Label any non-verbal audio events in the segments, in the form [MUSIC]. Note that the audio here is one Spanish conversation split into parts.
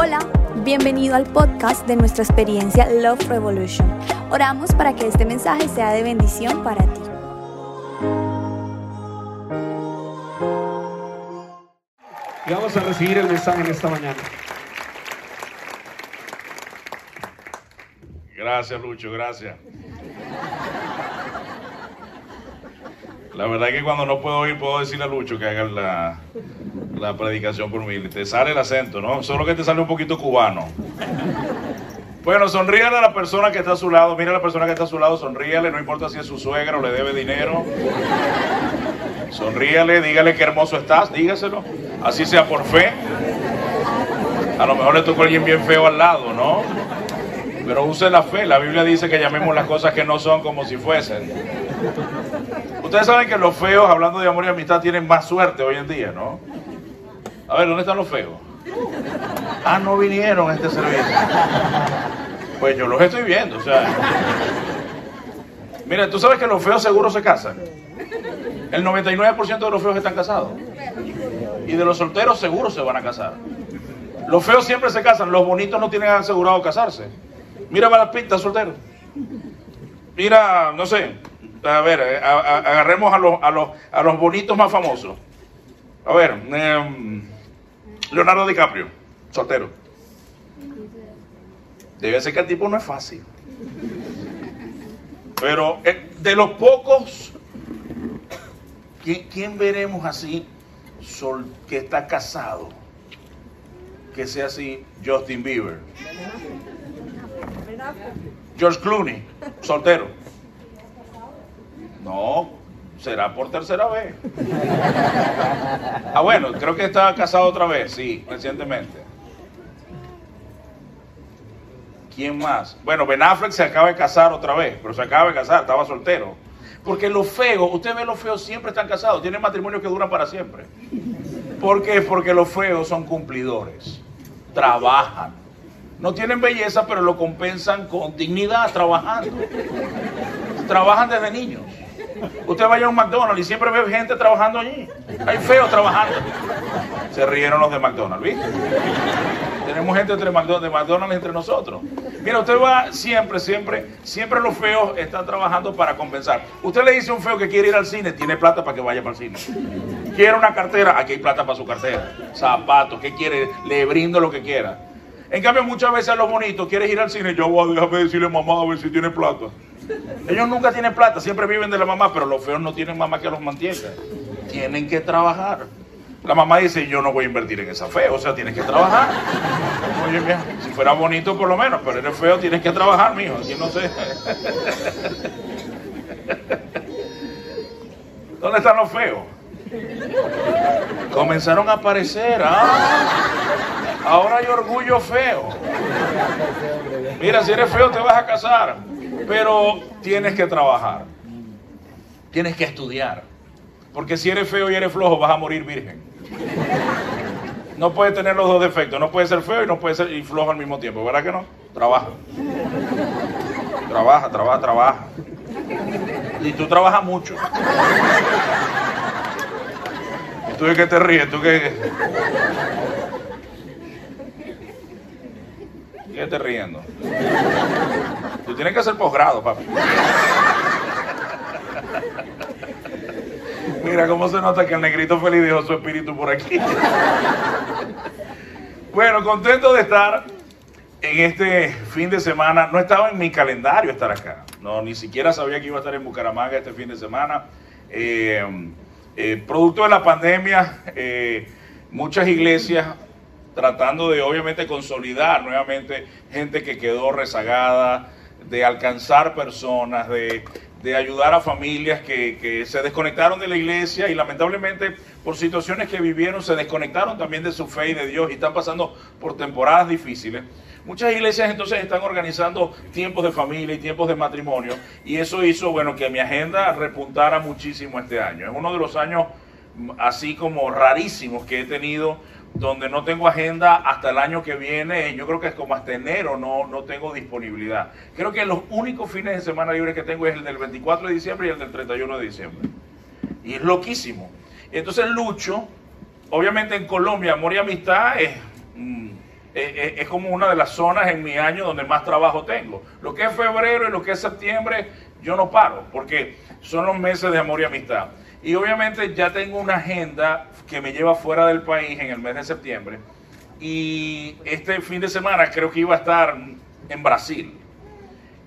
Hola, bienvenido al podcast de nuestra experiencia Love Revolution. Oramos para que este mensaje sea de bendición para ti. Y vamos a recibir el mensaje en esta mañana. Gracias, Lucho, gracias. La verdad es que cuando no puedo ir, puedo decirle a Lucho que haga la, la predicación por mí. Te sale el acento, ¿no? Solo que te sale un poquito cubano. Bueno, sonríale a la persona que está a su lado. Mira a la persona que está a su lado, sonríale. No importa si es su suegra o le debe dinero. Sonríale, dígale qué hermoso estás, dígaselo. Así sea por fe. A lo mejor le tocó a alguien bien feo al lado, ¿no? Pero use la fe. La Biblia dice que llamemos las cosas que no son como si fuesen. Ustedes saben que los feos, hablando de amor y amistad, tienen más suerte hoy en día, ¿no? A ver, ¿dónde están los feos? Ah, no vinieron a este servicio. Pues yo los estoy viendo, o sea. Mira, tú sabes que los feos seguros se casan. El 99% de los feos están casados. Y de los solteros seguros se van a casar. Los feos siempre se casan, los bonitos no tienen asegurado casarse. Mira Brad Pitt, está soltero. Mira, no sé, a ver, eh, agarremos a los, a, los, a los bonitos más famosos. A ver, em, Leonardo DiCaprio, soltero. Debe ser que el tipo no es fácil. Pero eh, de los pocos, ¿quién, quién veremos así sol, que está casado? Que sea así Justin Bieber. George Clooney, soltero. No, será por tercera vez. Ah, bueno, creo que estaba casado otra vez, sí, recientemente. ¿Quién más? Bueno, Ben Affleck se acaba de casar otra vez, pero se acaba de casar, estaba soltero. Porque los feos, usted ve los feos siempre están casados, tienen matrimonios que duran para siempre. ¿Por qué? Porque los feos son cumplidores, trabajan. No tienen belleza, pero lo compensan con dignidad trabajando. Trabajan desde niños. Usted vaya a un McDonald's y siempre ve gente trabajando allí. Hay feos trabajando. Se rieron los de McDonald's, ¿viste? Tenemos gente entre McDonald's, de McDonald's entre nosotros. Mira, usted va siempre, siempre, siempre los feos están trabajando para compensar. Usted le dice a un feo que quiere ir al cine, tiene plata para que vaya para el cine. Quiere una cartera, aquí hay plata para su cartera. Zapatos, ¿qué quiere? Le brindo lo que quiera. En cambio, muchas veces a los bonitos, quieres ir al cine, yo voy a déjame decirle mamá a ver si tiene plata. Ellos nunca tienen plata, siempre viven de la mamá, pero los feos no tienen mamá que los mantenga. Tienen que trabajar. La mamá dice, yo no voy a invertir en esa feo, o sea, tienes que trabajar. Oye, mira, si fuera bonito por lo menos, pero eres feo, tienes que trabajar, mijo. Aquí no sé. ¿Dónde están los feos? Comenzaron a aparecer. Ah, ahora hay orgullo feo. Mira, si eres feo te vas a casar, pero tienes que trabajar. Tienes que estudiar. Porque si eres feo y eres flojo vas a morir virgen. No puedes tener los dos defectos. No puedes ser feo y no puedes ser y flojo al mismo tiempo. ¿Verdad que no? Trabaja. Trabaja, trabaja, trabaja. Y tú trabajas mucho. ¿Y tú de qué te ríes? ¿Tú qué? ¿Qué riendo? Tú tienes que hacer posgrado, papi. Mira cómo se nota que el negrito feliz dejó su espíritu por aquí. Bueno, contento de estar en este fin de semana. No estaba en mi calendario estar acá. No, ni siquiera sabía que iba a estar en Bucaramanga este fin de semana. Eh, eh, producto de la pandemia, eh, muchas iglesias tratando de obviamente consolidar nuevamente gente que quedó rezagada, de alcanzar personas, de, de ayudar a familias que, que se desconectaron de la iglesia y lamentablemente por situaciones que vivieron se desconectaron también de su fe y de Dios y están pasando por temporadas difíciles. Muchas iglesias entonces están organizando tiempos de familia y tiempos de matrimonio y eso hizo, bueno, que mi agenda repuntara muchísimo este año. Es uno de los años mm, así como rarísimos que he tenido donde no tengo agenda hasta el año que viene, yo creo que es como hasta enero no, no tengo disponibilidad. Creo que los únicos fines de semana libres que tengo es el del 24 de diciembre y el del 31 de diciembre. Y es loquísimo. Entonces Lucho, obviamente en Colombia, amor y amistad es mm, eh, eh, es como una de las zonas en mi año donde más trabajo tengo. Lo que es febrero y lo que es septiembre, yo no paro, porque son los meses de amor y amistad. Y obviamente ya tengo una agenda que me lleva fuera del país en el mes de septiembre. Y este fin de semana creo que iba a estar en Brasil.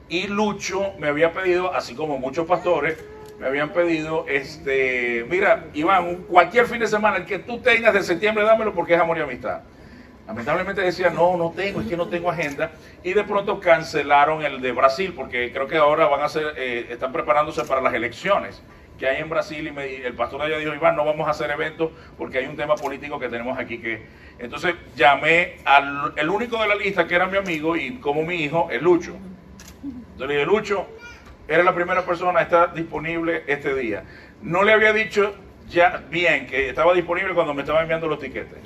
Y Lucho me había pedido, así como muchos pastores, me habían pedido, este, mira, Iván, cualquier fin de semana, el que tú tengas de septiembre, dámelo porque es amor y amistad. Lamentablemente decía, no, no tengo, es que no tengo agenda. Y de pronto cancelaron el de Brasil, porque creo que ahora van a hacer, eh, están preparándose para las elecciones que hay en Brasil. Y, me, el pastor allá dijo, Iván, no vamos a hacer eventos porque hay un tema político que tenemos aquí que... Entonces llamé al el único de la lista que era mi amigo y como mi hijo, el Lucho. Entonces le dije, Lucho, era la primera persona a estar disponible este día. No le había dicho ya bien que estaba disponible cuando me estaba enviando los tiquetes.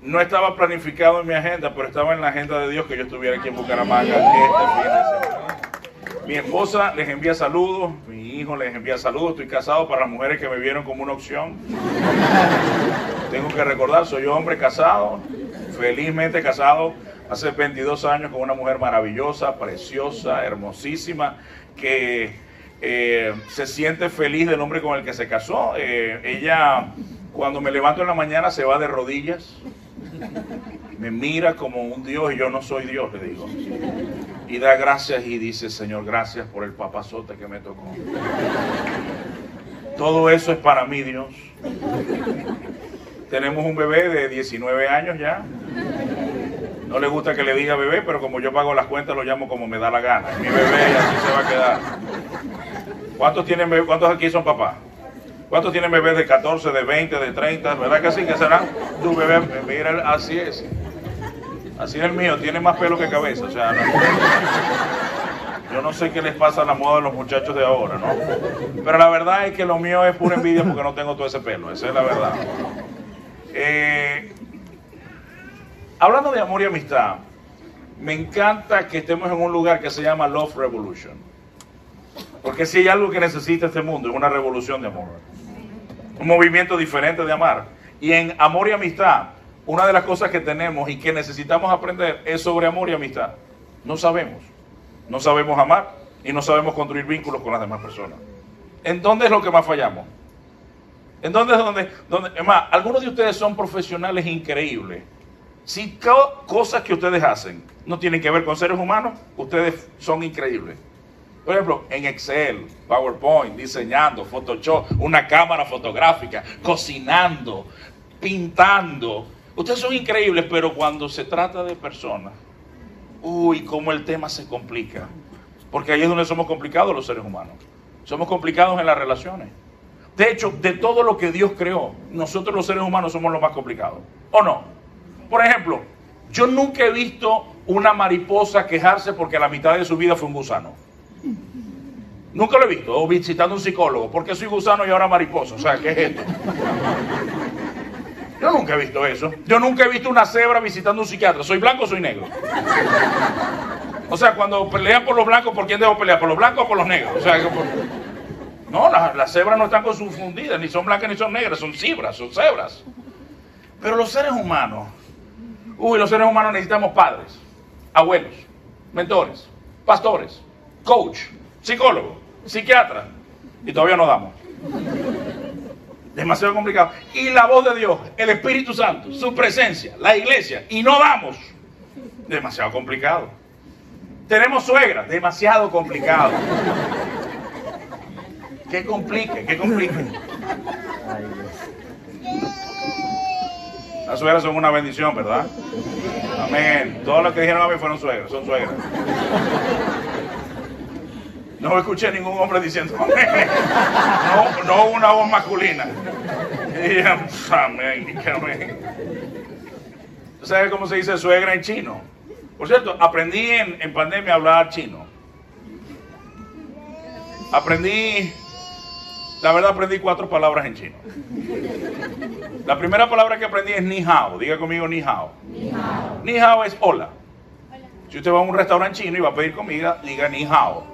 No estaba planificado en mi agenda, pero estaba en la agenda de Dios que yo estuviera aquí en Bucaramanga este fin de semana. Mi esposa les envía saludos, mi hijo les envía saludos, estoy casado para las mujeres que me vieron como una opción. Tengo que recordar, soy hombre casado, felizmente casado hace 22 años con una mujer maravillosa, preciosa, hermosísima, que eh, se siente feliz del hombre con el que se casó. Eh, ella, cuando me levanto en la mañana, se va de rodillas, me mira como un Dios y yo no soy Dios, le digo. Y da gracias y dice, Señor, gracias por el papazote que me tocó. Todo eso es para mí, Dios. Tenemos un bebé de 19 años ya. No le gusta que le diga bebé, pero como yo pago las cuentas lo llamo como me da la gana. Mi bebé y así se va a quedar. ¿Cuántos tienen bebé? ¿Cuántos aquí son papás? ¿Cuántos tienen bebés de 14, de 20, de 30? ¿Verdad que sí? ¿Qué serán? Tu bebé, mira, así es. Así es el mío, tiene más pelo que cabeza. O sea, yo no sé qué les pasa a la moda de los muchachos de ahora, ¿no? Pero la verdad es que lo mío es pura envidia porque no tengo todo ese pelo. Esa es la verdad. Eh, Hablando de amor y amistad, me encanta que estemos en un lugar que se llama Love Revolution. Porque si hay algo que necesita este mundo es una revolución de amor. Un movimiento diferente de amar. Y en amor y amistad, una de las cosas que tenemos y que necesitamos aprender es sobre amor y amistad. No sabemos. No sabemos amar y no sabemos construir vínculos con las demás personas. ¿En dónde es lo que más fallamos? ¿En dónde es donde, donde, es más, algunos de ustedes son profesionales increíbles si cosas que ustedes hacen no tienen que ver con seres humanos, ustedes son increíbles. Por ejemplo, en Excel, PowerPoint, diseñando, Photoshop, una cámara fotográfica, cocinando, pintando. Ustedes son increíbles, pero cuando se trata de personas, uy, cómo el tema se complica. Porque ahí es donde somos complicados los seres humanos. Somos complicados en las relaciones. De hecho, de todo lo que Dios creó, nosotros los seres humanos somos los más complicados. ¿O no? Por ejemplo, yo nunca he visto una mariposa quejarse porque la mitad de su vida fue un gusano. Nunca lo he visto. O visitando un psicólogo. ¿Por qué soy gusano y ahora mariposa? O sea, ¿qué es esto? Yo nunca he visto eso. Yo nunca he visto una cebra visitando un psiquiatra. ¿Soy blanco o soy negro? O sea, cuando pelean por los blancos, ¿por quién debo pelear? ¿Por los blancos o por los negros? O sea, No, las, las cebras no están confundidas, ni son blancas ni son negras, son cebras, son cebras. Pero los seres humanos Uy, los seres humanos necesitamos padres, abuelos, mentores, pastores, coach, psicólogo, psiquiatra. Y todavía no damos. Demasiado complicado. Y la voz de Dios, el Espíritu Santo, su presencia, la iglesia. Y no damos. Demasiado complicado. Tenemos suegra, demasiado complicado. ¿Qué complique? ¿Qué complique? Las suegras son una bendición, ¿verdad? Amén. Todos los que dijeron a mí fueron suegras, son suegras. No escuché ningún hombre diciendo amén. No, no una voz masculina. amén, amén. ¿Sabes cómo se dice suegra en chino? Por cierto, aprendí en, en pandemia a hablar chino. Aprendí, la verdad aprendí cuatro palabras en chino. La primera palabra que aprendí es ni hao. Diga conmigo ni hao. Ni hao, es hola. Si usted va a un restaurante chino y va a pedir comida, diga ni hao.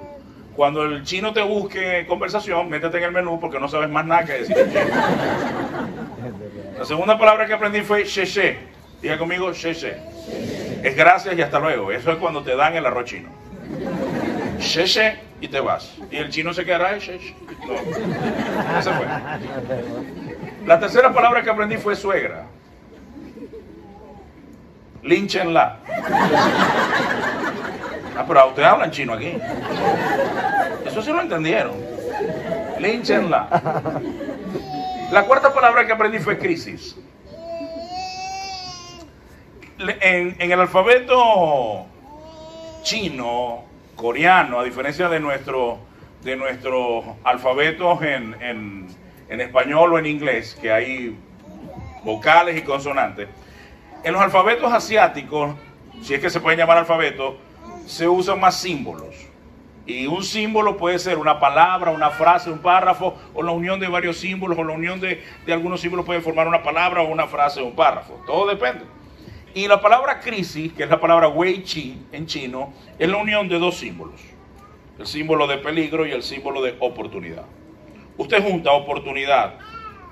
Cuando el chino te busque conversación, métete en el menú porque no sabes más nada que decir La segunda palabra que aprendí fue sheshe. Diga conmigo sheshe. Es gracias y hasta luego. Eso es cuando te dan el arroz chino. Sheshe y te vas. Y el chino se quedará en sheshe. No. Ese fue. La tercera palabra que aprendí fue suegra. Línchenla. Ah, pero ustedes hablan chino aquí. Eso sí lo entendieron. Línchenla. La cuarta palabra que aprendí fue crisis. En, el alfabeto chino, coreano, a diferencia de nuestro de nuestros alfabetos en, en, en español o en inglés, que hay vocales y consonantes, en los alfabetos asiáticos, si es que se pueden llamar alfabetos, se usan más símbolos. Y un símbolo puede ser una palabra, una frase, un párrafo, o la unión de varios símbolos, o la unión de, de algunos símbolos puede formar una palabra, o una frase, o un párrafo. Todo depende. Y la palabra crisis, que es la palabra wei chi en chino, es la unión de dos símbolos. El símbolo de peligro y el símbolo de oportunidad. Usted junta oportunidad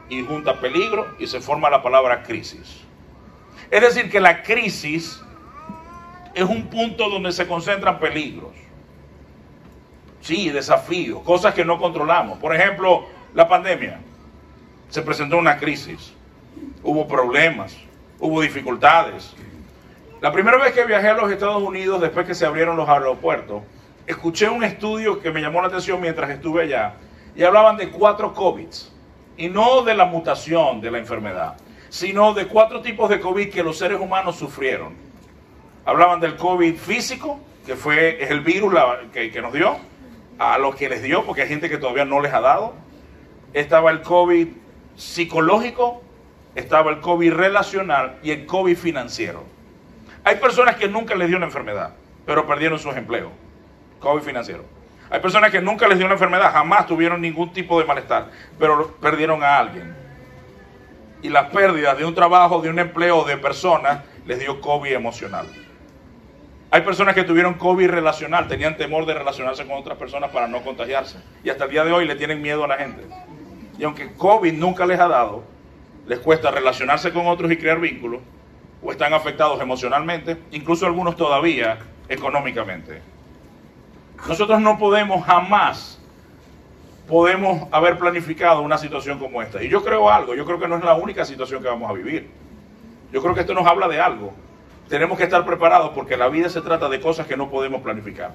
y junta peligro y se forma la palabra crisis. Es decir, que la crisis es un punto donde se concentran peligros. Sí, desafíos, cosas que no controlamos. Por ejemplo, la pandemia. Se presentó una crisis. Hubo problemas, hubo dificultades. La primera vez que viajé a los Estados Unidos, después que se abrieron los aeropuertos, escuché un estudio que me llamó la atención mientras estuve allá. Y hablaban de cuatro COVID. Y no de la mutación de la enfermedad, sino de cuatro tipos de COVID que los seres humanos sufrieron. Hablaban del COVID físico, que fue es el virus que, que nos dio, a los que les dio, porque hay gente que todavía no les ha dado. Estaba el COVID psicológico, estaba el COVID relacional y el COVID financiero. Hay personas que nunca les dio una enfermedad, pero perdieron sus empleos. COVID financiero. Hay personas que nunca les dio una enfermedad, jamás tuvieron ningún tipo de malestar, pero perdieron a alguien. Y las pérdidas de un trabajo, de un empleo, de personas, les dio COVID emocional. Hay personas que tuvieron COVID relacional, tenían temor de relacionarse con otras personas para no contagiarse. Y hasta el día de hoy le tienen miedo a la gente. Y aunque COVID nunca les ha dado, les cuesta relacionarse con otros y crear vínculos, o están afectados emocionalmente, incluso algunos todavía económicamente. Nosotros no podemos jamás, podemos haber planificado una situación como esta. Y yo creo algo, yo creo que no es la única situación que vamos a vivir. Yo creo que esto nos habla de algo. Tenemos que estar preparados porque la vida se trata de cosas que no podemos planificar.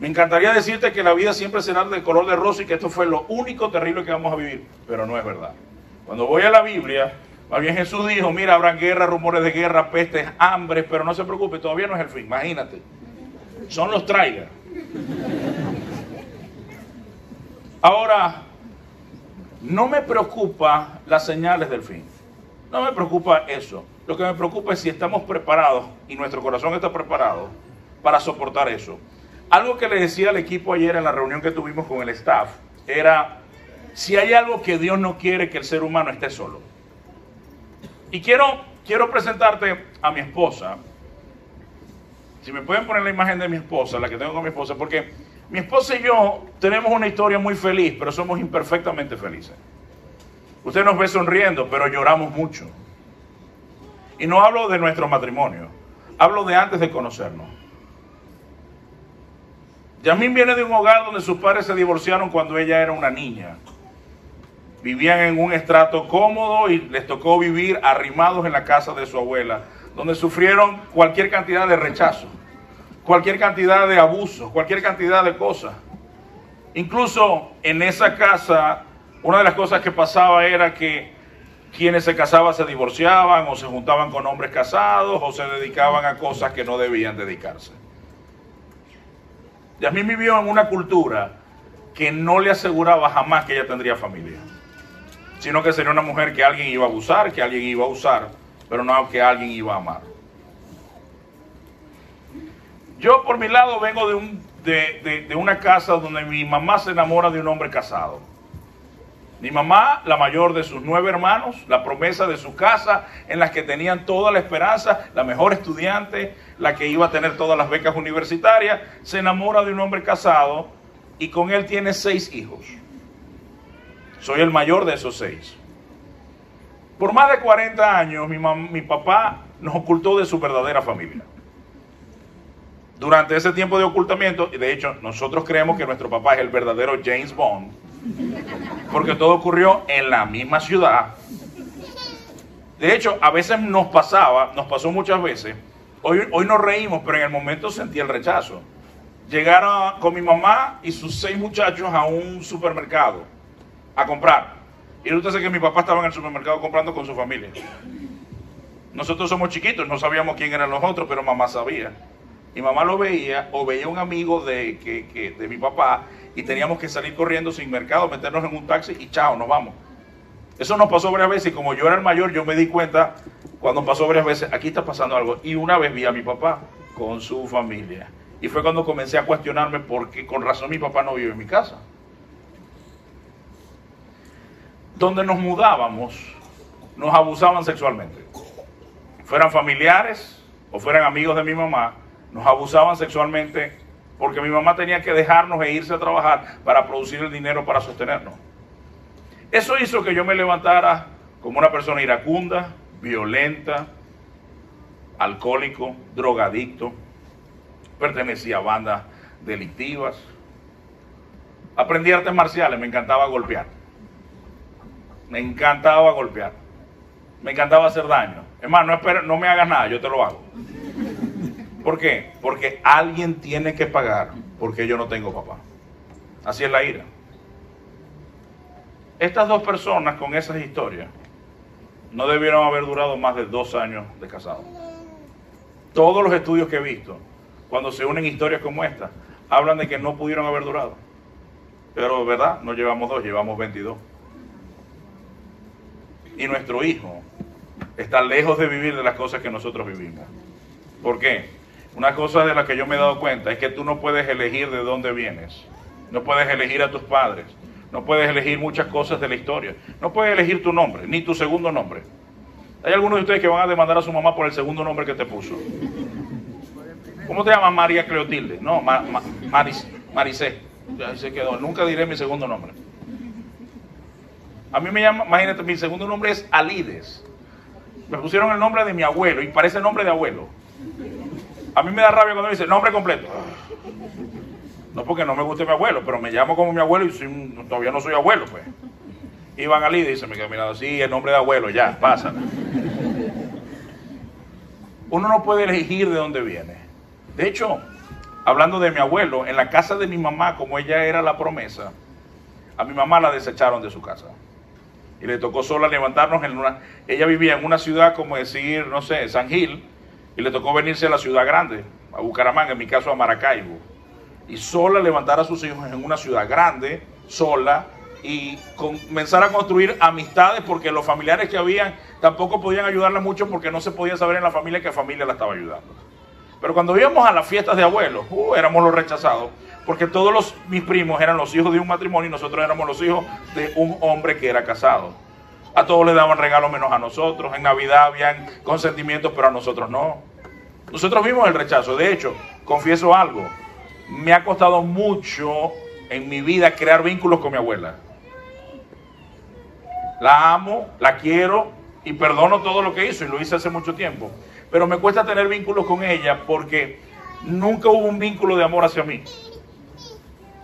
Me encantaría decirte que la vida siempre será de color de rosa y que esto fue lo único terrible que vamos a vivir, pero no es verdad. Cuando voy a la Biblia, más bien Jesús dijo, mira, habrá guerra, rumores de guerra, pestes, hambre, pero no se preocupe, todavía no es el fin, imagínate. Son los trailers. Ahora, no me preocupa las señales del fin. No me preocupa eso. Lo que me preocupa es si estamos preparados y nuestro corazón está preparado para soportar eso. Algo que le decía al equipo ayer en la reunión que tuvimos con el staff era, si hay algo que Dios no quiere que el ser humano esté solo. Y quiero, quiero presentarte a mi esposa. Si me pueden poner la imagen de mi esposa, la que tengo con mi esposa, porque mi esposa y yo tenemos una historia muy feliz, pero somos imperfectamente felices. Usted nos ve sonriendo, pero lloramos mucho. Y no hablo de nuestro matrimonio, hablo de antes de conocernos. Yasmín viene de un hogar donde sus padres se divorciaron cuando ella era una niña. Vivían en un estrato cómodo y les tocó vivir arrimados en la casa de su abuela, donde sufrieron cualquier cantidad de rechazo, cualquier cantidad de abusos, cualquier cantidad de cosas. Incluso en esa casa, una de las cosas que pasaba era que quienes se casaban se divorciaban o se juntaban con hombres casados o se dedicaban a cosas que no debían dedicarse. Yasmín vivió en una cultura que no le aseguraba jamás que ella tendría familia, sino que sería una mujer que alguien iba a abusar, que alguien iba a usar, pero no que alguien iba a amar. Yo por mi lado vengo de, un, de, una casa donde mi mamá se enamora de un hombre casado. Mi mamá, la mayor de sus nueve hermanos, la promesa de su casa, en la que tenían toda la esperanza, la mejor estudiante, la que iba a tener todas las becas universitarias, se enamora de un hombre casado y con él tiene seis hijos. Soy el mayor de esos seis. Por más de 40 años mi, mi papá nos ocultó de su verdadera familia. Durante ese tiempo de ocultamiento, y de hecho nosotros creemos que nuestro papá es el verdadero James Bond, porque todo ocurrió en la misma ciudad. De hecho, a veces nos pasaba, nos pasó muchas veces, hoy, hoy nos reímos, pero en el momento sentí el rechazo. Llegaron con mi mamá y sus seis muchachos a un supermercado a comprar. Y resulta que mi papá estaba en el supermercado comprando con su familia. Nosotros somos chiquitos, no sabíamos quién eran los otros, pero mamá sabía. Mi mamá lo veía o veía un amigo de, que, de mi papá y teníamos que salir corriendo sin mercado, meternos en un taxi y chao, nos vamos. Eso nos pasó varias veces y como yo era el mayor, yo me di cuenta cuando pasó varias veces, aquí está pasando algo. Y una vez vi a mi papá con su familia. Y fue cuando comencé a cuestionarme por qué con razón mi papá no vive en mi casa. Donde nos mudábamos, nos abusaban sexualmente. Fueran familiares o fueran amigos de mi mamá, nos abusaban sexualmente porque mi mamá tenía que dejarnos e irse a trabajar para producir el dinero para sostenernos. Eso hizo que yo me levantara como una persona iracunda, violenta, alcohólico, drogadicto, pertenecía a bandas delictivas. Aprendí artes marciales, me encantaba golpear. Me encantaba golpear. Me encantaba hacer daño. Es más, no, no me hagas nada, yo te lo hago. ¿Por qué? Porque alguien tiene que pagar porque yo no tengo papá. Así es la ira. Estas dos personas con esas historias no debieron haber durado más de dos años de casado. Todos los estudios que he visto, cuando se unen historias como esta, hablan de que no pudieron haber durado. Pero, ¿verdad? No llevamos dos, llevamos 22. Y nuestro hijo está lejos de vivir de las cosas que nosotros vivimos. ¿Por qué? Una cosa de la que yo me he dado cuenta es que tú no puedes elegir de dónde vienes. No puedes elegir a tus padres. No puedes elegir muchas cosas de la historia. No puedes elegir tu nombre, ni tu segundo nombre. Hay algunos de ustedes que van a demandar a su mamá por el segundo nombre que te puso. ¿Cómo te llamas María Cleotilde? No, Maricé. Ya se quedó. Nunca diré mi segundo nombre. A mí me llama, imagínate, mi segundo nombre es Alides. Me pusieron el nombre de mi abuelo y parece nombre de abuelo. A mí me da rabia cuando me dice nombre completo. No porque no me guste mi abuelo, pero me llamo como mi abuelo y todavía no soy abuelo, pues. Iván Ali dice, me quedo mirando, sí, el nombre de abuelo, ya, pasa. Uno no puede elegir de dónde viene. De hecho, hablando de mi abuelo, en la casa de mi mamá, como ella era la promesa, a mi mamá la desecharon de su casa. Y le tocó sola levantarnos en una... Ella vivía en una ciudad como decir, no sé, San Gil, y le tocó venirse a la ciudad grande, a Bucaramanga, en mi caso a Maracaibo. Y sola levantar a sus hijos en una ciudad grande, sola, y comenzar a construir amistades porque los familiares que habían tampoco podían ayudarla mucho porque no se podía saber en la familia qué familia la estaba ayudando. Pero cuando íbamos a las fiestas de abuelos, uh, éramos los rechazados, porque todos los, mis primos eran los hijos de un matrimonio y nosotros éramos los hijos de un hombre que era casado. A todos les daban regalos menos a nosotros. En Navidad habían consentimientos, pero a nosotros no. Nosotros vimos el rechazo. De hecho, confieso algo. Me ha costado mucho en mi vida crear vínculos con mi abuela. La amo, la quiero y perdono todo lo que hizo y lo hice hace mucho tiempo. Pero me cuesta tener vínculos con ella porque nunca hubo un vínculo de amor hacia mí.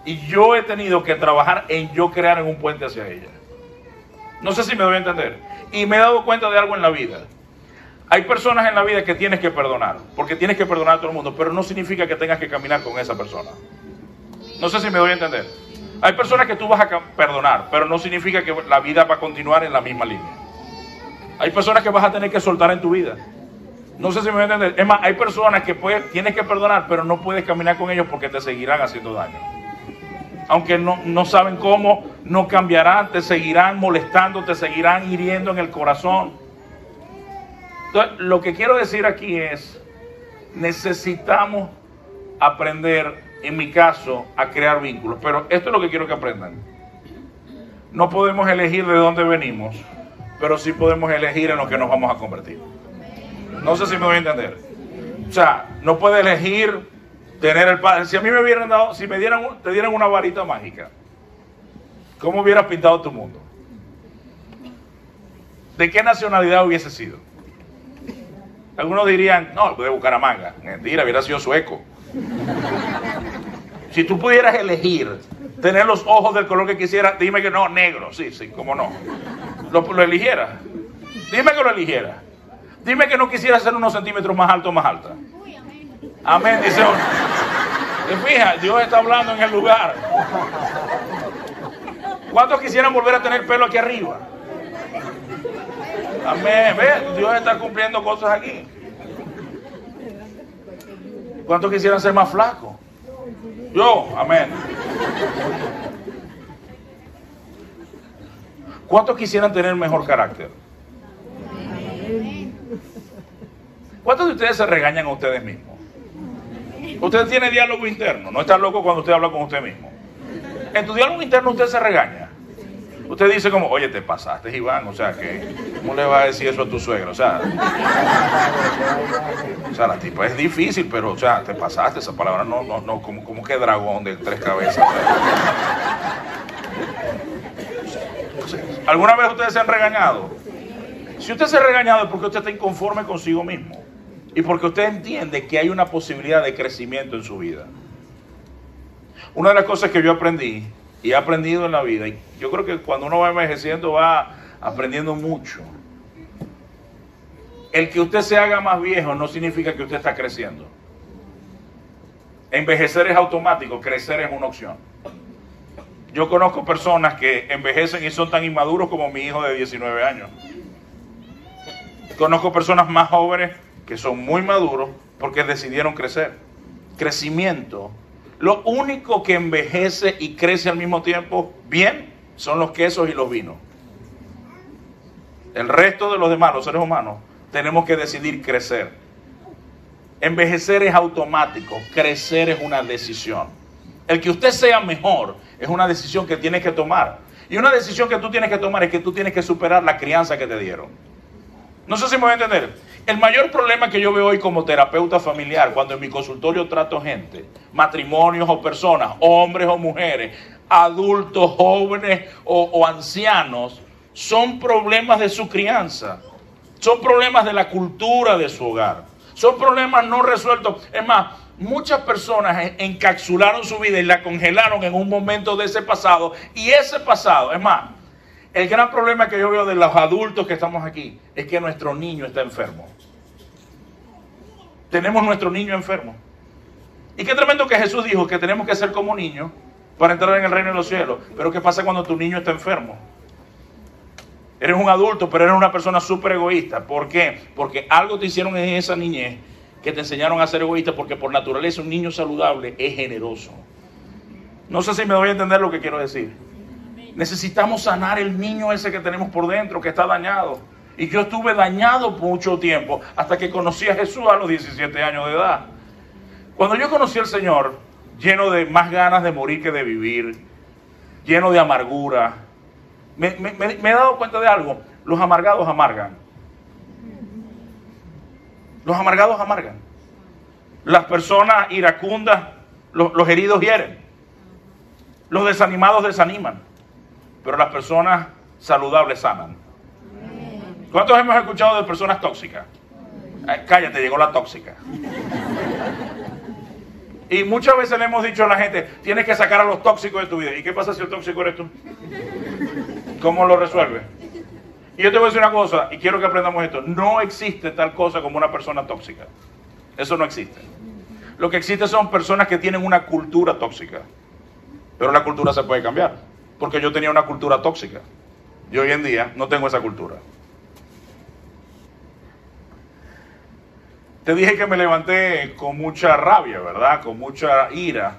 Y yo he tenido que trabajar en yo crear en un puente hacia ella. No sé si me doy a entender. Y me he dado cuenta de algo en la vida. Hay personas en la vida que tienes que perdonar, porque tienes que perdonar a todo el mundo, pero no significa que tengas que caminar con esa persona. No sé si me doy a entender. Hay personas que tú vas a perdonar, pero no significa que la vida va a continuar en la misma línea. Hay personas que vas a tener que soltar en tu vida. No sé si me voy a entender. Es más, hay personas que tienes que perdonar, pero no puedes caminar con ellos porque te seguirán haciendo daño aunque no, saben cómo, no cambiarán, te seguirán molestando, te seguirán hiriendo en el corazón. Entonces, lo que quiero decir aquí es, necesitamos aprender, en mi caso, a crear vínculos. Pero esto es lo que quiero que aprendan. No podemos elegir de dónde venimos, pero sí podemos elegir en lo que nos vamos a convertir. No sé si me voy a entender. O sea, no puede elegir tener el padre. Si a mí me hubieran dado, si me dieran, te dieran una varita mágica, ¿cómo hubieras pintado tu mundo? ¿de qué nacionalidad hubiese sido? Algunos dirían, no, de Bucaramanga. Mentira, hubiera sido sueco. Si tú pudieras elegir tener los ojos del color que quisieras, dime que no, negro. Sí, sí, cómo no. Lo, lo eligiera. Dime que lo eligiera. Dime que no quisiera ser unos centímetros más alto o más alta. Amén, dice uno. ¿Te fijas? Dios está hablando en el lugar. ¿Cuántos quisieran volver a tener pelo aquí arriba? Amén. Ve, Dios está cumpliendo cosas aquí. ¿Cuántos quisieran ser más flacos? Yo, amén. ¿Cuántos quisieran tener mejor carácter? ¿Cuántos de ustedes se regañan a ustedes mismos? Usted tiene diálogo interno, no está loco cuando usted habla con usted mismo. En tu diálogo interno usted se regaña. Usted dice como, oye, te pasaste, Iván, o sea, que, ¿cómo le va a decir eso a tu suegro? O sea, o sea, la tipa es difícil, pero, o sea, te pasaste, esa palabra no, no, no, como, como que dragón de tres cabezas. ¿Alguna vez ustedes se han regañado? Si usted se ha regañado es porque usted está inconforme consigo mismo y porque usted entiende que hay una posibilidad de crecimiento en su vida. Una de las cosas que yo aprendí y he aprendido en la vida, y yo creo que cuando uno va envejeciendo va aprendiendo mucho. El que usted se haga más viejo no significa que usted está creciendo. Envejecer es automático, crecer es una opción. Yo conozco personas que envejecen y son tan inmaduros como mi hijo de 19 años. Conozco personas más jóvenes que son muy maduros porque decidieron crecer. Crecimiento. Lo único que envejece y crece al mismo tiempo bien son los quesos y los vinos. El resto de los demás, los seres humanos, tenemos que decidir crecer. Envejecer es automático, crecer es una decisión. El que usted sea mejor es una decisión que tienes que tomar. Y una decisión que tú tienes que tomar es que tú tienes que superar la crianza que te dieron. No sé si me voy a entender. El mayor problema que yo veo hoy como terapeuta familiar, cuando en mi consultorio trato gente, matrimonios o personas, hombres o mujeres, adultos, jóvenes o, ancianos, son problemas de su crianza. Son problemas de la cultura de su hogar. Son problemas no resueltos. Es más, muchas personas encapsularon su vida y la congelaron en un momento de ese pasado. Y ese pasado, es más, el gran problema que yo veo de los adultos que estamos aquí es que nuestro niño está enfermo. Tenemos nuestro niño enfermo. Y qué tremendo que Jesús dijo que tenemos que ser como niños para entrar en el reino de los cielos. Pero ¿qué pasa cuando tu niño está enfermo? Eres un adulto, pero eres una persona súper egoísta. ¿Por qué? Porque algo te hicieron en esa niñez que te enseñaron a ser egoísta, porque por naturaleza un niño saludable es generoso. No sé si me voy a entender lo que quiero decir. Necesitamos sanar el niño ese que tenemos por dentro, que está dañado. Y yo estuve dañado por mucho tiempo hasta que conocí a Jesús a los 17 años de edad. Cuando yo conocí al Señor, lleno de más ganas de morir que de vivir, lleno de amargura, me, he dado cuenta de algo. Los amargados amargan. Los amargados amargan. Las personas iracundas, los, los heridos hieren. Los desanimados desaniman. Pero las personas saludables sanan. ¿Cuántos hemos escuchado de personas tóxicas? Ay, cállate, llegó la tóxica. Y muchas veces le hemos dicho a la gente, tienes que sacar a los tóxicos de tu vida. ¿Y qué pasa si el tóxico eres tú? ¿Cómo lo resuelves? Y yo te voy a decir una cosa, y quiero que aprendamos esto. No existe tal cosa como una persona tóxica. Eso no existe. Lo que existe son personas que tienen una cultura tóxica. Pero la cultura se puede cambiar. Porque yo tenía una cultura tóxica. Y hoy en día no tengo esa cultura. Te dije que me levanté con mucha rabia, ¿verdad? Con mucha ira.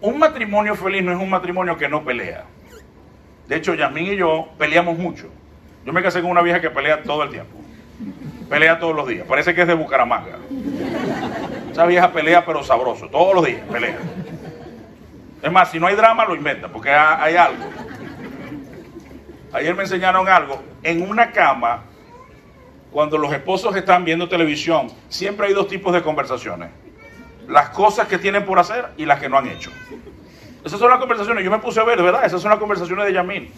Un matrimonio feliz no es un matrimonio que no pelea. De hecho, Yasmín y yo peleamos mucho. Yo me casé con una vieja que pelea todo el tiempo. Pelea todos los días. Parece que es de Bucaramanga. Esa vieja pelea pero sabroso. Todos los días pelea. Es más, si no hay drama, lo inventa, porque hay algo. Ayer me enseñaron algo. En una cama, cuando los esposos están viendo televisión, siempre hay dos tipos de conversaciones. Las cosas que tienen por hacer y las que no han hecho. Esas son las conversaciones. Yo me puse a ver, ¿verdad? Esas son las conversaciones de Yamil.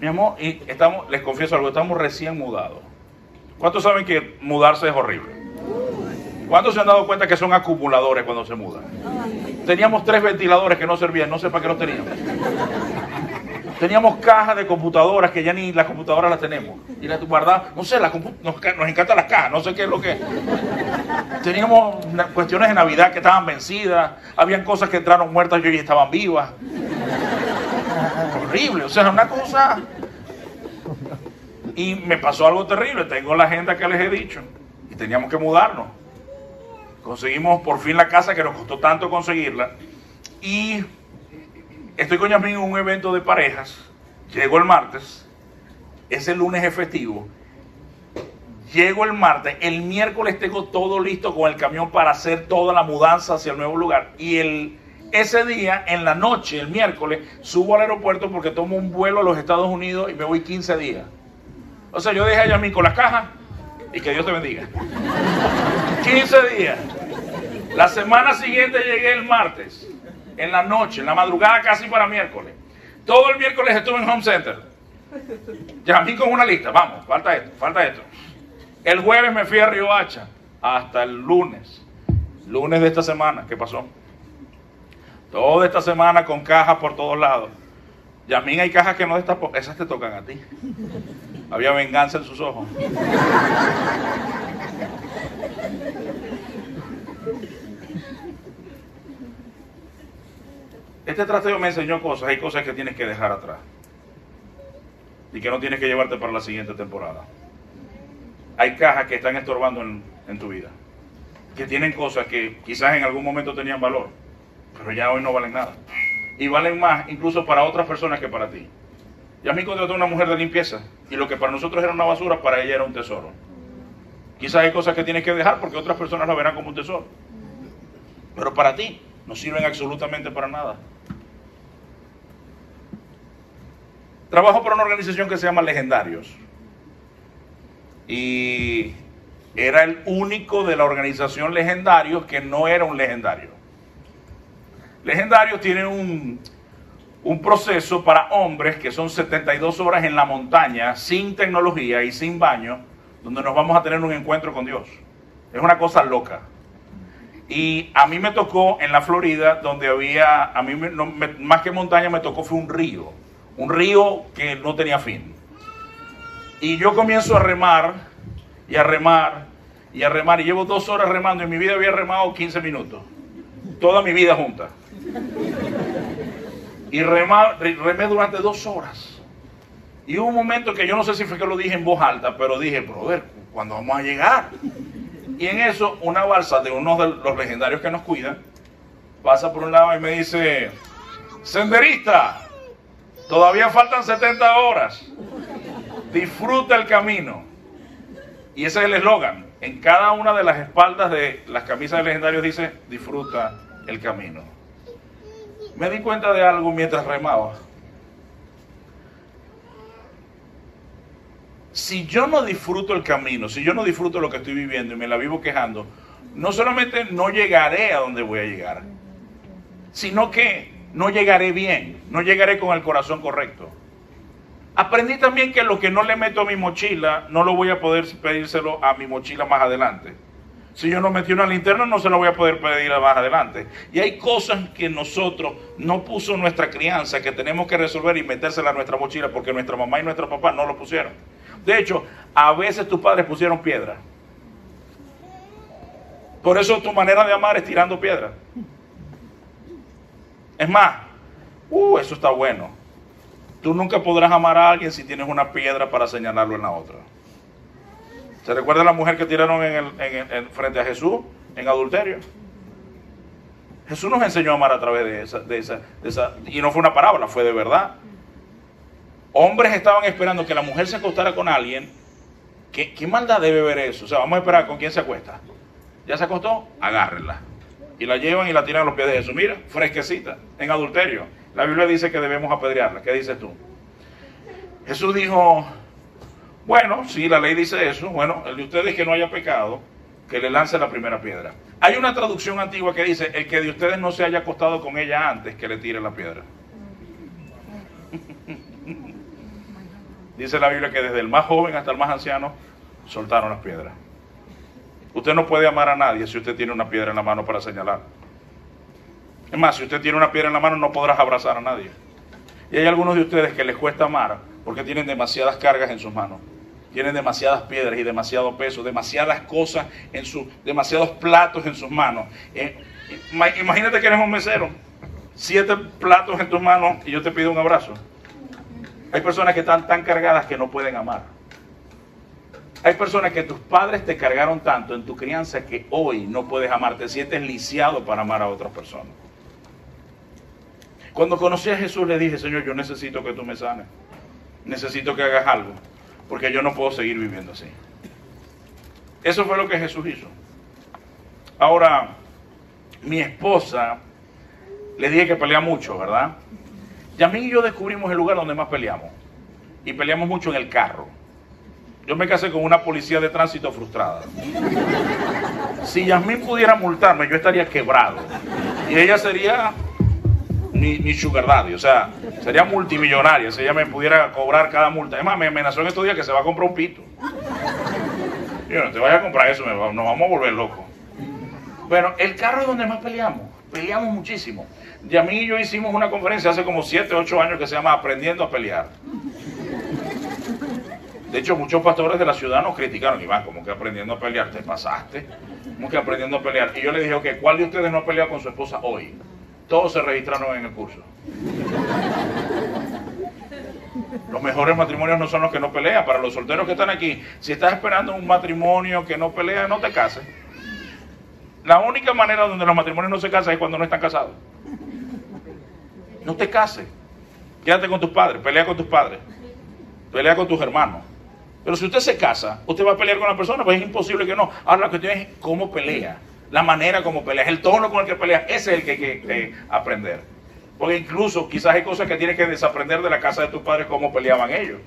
Mi amor, y estamos, les confieso algo, estamos recién mudados. ¿Cuántos saben que mudarse es horrible? ¿Cuántos se han dado cuenta que son acumuladores cuando se mudan? Teníamos tres ventiladores que no servían, no sé para qué los teníamos. Teníamos cajas de computadoras que ya ni las computadoras las tenemos. Y las guardamos, no sé, nos, nos encantan las cajas, no sé qué es lo que. Teníamos cuestiones de Navidad que estaban vencidas, habían cosas que entraron muertas y hoy estaban vivas. Horrible, o sea, una cosa. Y me pasó algo terrible, tengo la agenda que les he dicho, y teníamos que mudarnos. Conseguimos por fin la casa que nos costó tanto conseguirla. Y Estoy con Yasmin en un evento de parejas. Llego el martes. Ese lunes efectivo. Llego el martes. El miércoles tengo todo listo con el camión para hacer toda la mudanza hacia el nuevo lugar. Y el, ese día, en la noche, el miércoles, subo al aeropuerto porque tomo un vuelo a los Estados Unidos y me voy 15 días. O sea, yo dejé a Yasmin con las cajas y que Dios te bendiga. 15 días. La semana siguiente llegué el martes en la noche, en la madrugada casi para miércoles. Todo el miércoles estuve en Home Center. Mí con una lista, vamos, falta esto, falta esto. El jueves me fui a Río Hacha hasta el lunes. Lunes de esta semana, ¿qué pasó? Toda esta semana con cajas por todos lados. Y a mí hay cajas que no destapó, esas te tocan a ti. Había venganza en sus ojos. Este trasteo me enseñó cosas, hay cosas que tienes que dejar atrás y que no tienes que llevarte para la siguiente temporada. Hay cajas que están estorbando en, tu vida, que tienen cosas que quizás en algún momento tenían valor, pero ya hoy no valen nada. Y valen más incluso para otras personas que para ti. Ya me contrató una mujer de limpieza y lo que para nosotros era una basura, para ella era un tesoro. Quizás hay cosas que tienes que dejar porque otras personas lo verán como un tesoro. Pero para ti no sirven absolutamente para nada. Trabajo para una organización que se llama Legendarios. Y era el único de la organización Legendarios que no era un legendario. Legendarios tiene un, un proceso para hombres que son 72 horas en la montaña, sin tecnología y sin baño, donde nos vamos a tener un encuentro con Dios. Es una cosa loca. Y a mí me tocó en la Florida, donde había, a mí más que montaña me tocó fue un río un río que no tenía fin. Y yo comienzo a remar y a remar y a remar. Y llevo dos horas remando. En mi vida había remado 15 minutos. Toda mi vida junta. Y remé durante dos horas. Y hubo un momento que yo no sé si fue que lo dije en voz alta, pero dije, brother, ¿cuándo vamos a llegar? Y en eso, una balsa de uno de los legendarios que nos cuidan pasa por un lado y me dice, senderista, Todavía faltan 70 horas. Disfruta el camino. Y ese es el eslogan. En cada una de las espaldas de las camisas de legendarios dice, disfruta el camino. Me di cuenta de algo mientras remaba. Si yo no disfruto el camino, si yo no disfruto lo que estoy viviendo y me la vivo quejando, no solamente no llegaré a donde voy a llegar, sino que no llegaré bien, no llegaré con el corazón correcto. Aprendí también que lo que no le meto a mi mochila, no lo voy a poder pedírselo a mi mochila más adelante. Si yo no metí una linterna, no se lo voy a poder pedir más adelante. Y hay cosas que nosotros no puso nuestra crianza, que tenemos que resolver y metérsela a nuestra mochila, porque nuestra mamá y nuestro papá no lo pusieron. De hecho, a veces tus padres pusieron piedra. Por eso tu manera de amar es tirando piedra. Es más, uh, eso está bueno. Tú nunca podrás amar a alguien si tienes una piedra para señalarlo en la otra. ¿Se recuerda la mujer que tiraron en frente a Jesús en adulterio? Jesús nos enseñó a amar a través de esa, de esa, de esa, y no fue una parábola, fue de verdad. Hombres estaban esperando que la mujer se acostara con alguien. ¿Qué, qué maldad debe ver eso? O sea, vamos a esperar con quién se acuesta. ¿Ya se acostó? Agárrenla y la llevan y la tiran a los pies de Jesús. Mira, fresquecita, en adulterio. La Biblia dice que debemos apedrearla. ¿Qué dices tú? Jesús dijo, bueno, si la ley dice eso, bueno, el de ustedes que no haya pecado, que le lance la primera piedra. Hay una traducción antigua que dice, el que de ustedes no se haya acostado con ella antes, que le tire la piedra. Dice la Biblia que desde el más joven hasta el más anciano soltaron las piedras. Usted no puede amar a nadie si usted tiene una piedra en la mano para señalar. Es más, si usted tiene una piedra en la mano no podrás abrazar a nadie. Y hay algunos de ustedes que les cuesta amar porque tienen demasiadas cargas en sus manos. Tienen demasiadas piedras y demasiado peso, demasiadas cosas en sus, demasiados platos en sus manos. Eh, imagínate que eres un mesero, siete platos en tus manos y yo te pido un abrazo. Hay personas que están tan cargadas que no pueden amar. Hay personas que tus padres te cargaron tanto en tu crianza que hoy no puedes amar, te sientes lisiado para amar a otras personas. Cuando conocí a Jesús le dije, Señor, yo necesito que tú me sanes. Necesito que hagas algo, porque yo no puedo seguir viviendo así. Eso fue lo que Jesús hizo. Ahora, mi esposa, le dije que pelea mucho, ¿verdad? Yamín y yo descubrimos el lugar donde más peleamos. Y peleamos mucho en el carro. Yo me casé con una policía de tránsito frustrada. Si Yasmín pudiera multarme, yo estaría quebrado. Y ella sería mi, sugar daddy, o sea, sería multimillonaria si ella me pudiera cobrar cada multa. Es más, me amenazó en estos días que se va a comprar un pito. yo no te vayas a comprar eso, nos vamos a volver locos. Bueno, el carro es donde más peleamos, peleamos muchísimo. Yamín y yo hicimos una conferencia hace como 7, 8 años que se llama Aprendiendo a Pelear. De hecho, muchos pastores de la ciudad nos criticaron, Iván, como que aprendiendo a pelear, te pasaste, como que aprendiendo a pelear. Y yo le dije, ok, ¿cuál de ustedes no ha peleado con su esposa hoy? Todos se registraron en el curso. Los mejores matrimonios no son los que no pelean. Para los solteros que están aquí, si estás esperando un matrimonio que no pelea, no te cases. La única manera donde los matrimonios no se casan es cuando no están casados. No te cases. Quédate con tus padres, pelea con tus padres, pelea con tus hermanos. Pero si usted se casa, usted va a pelear con la persona, pues es imposible que no. Ahora la cuestión es cómo pelea, la manera como pelea, el tono con el que pelea, ese es el que hay que aprender. Porque incluso quizás hay cosas que tienes que desaprender de la casa de tus padres, cómo peleaban ellos.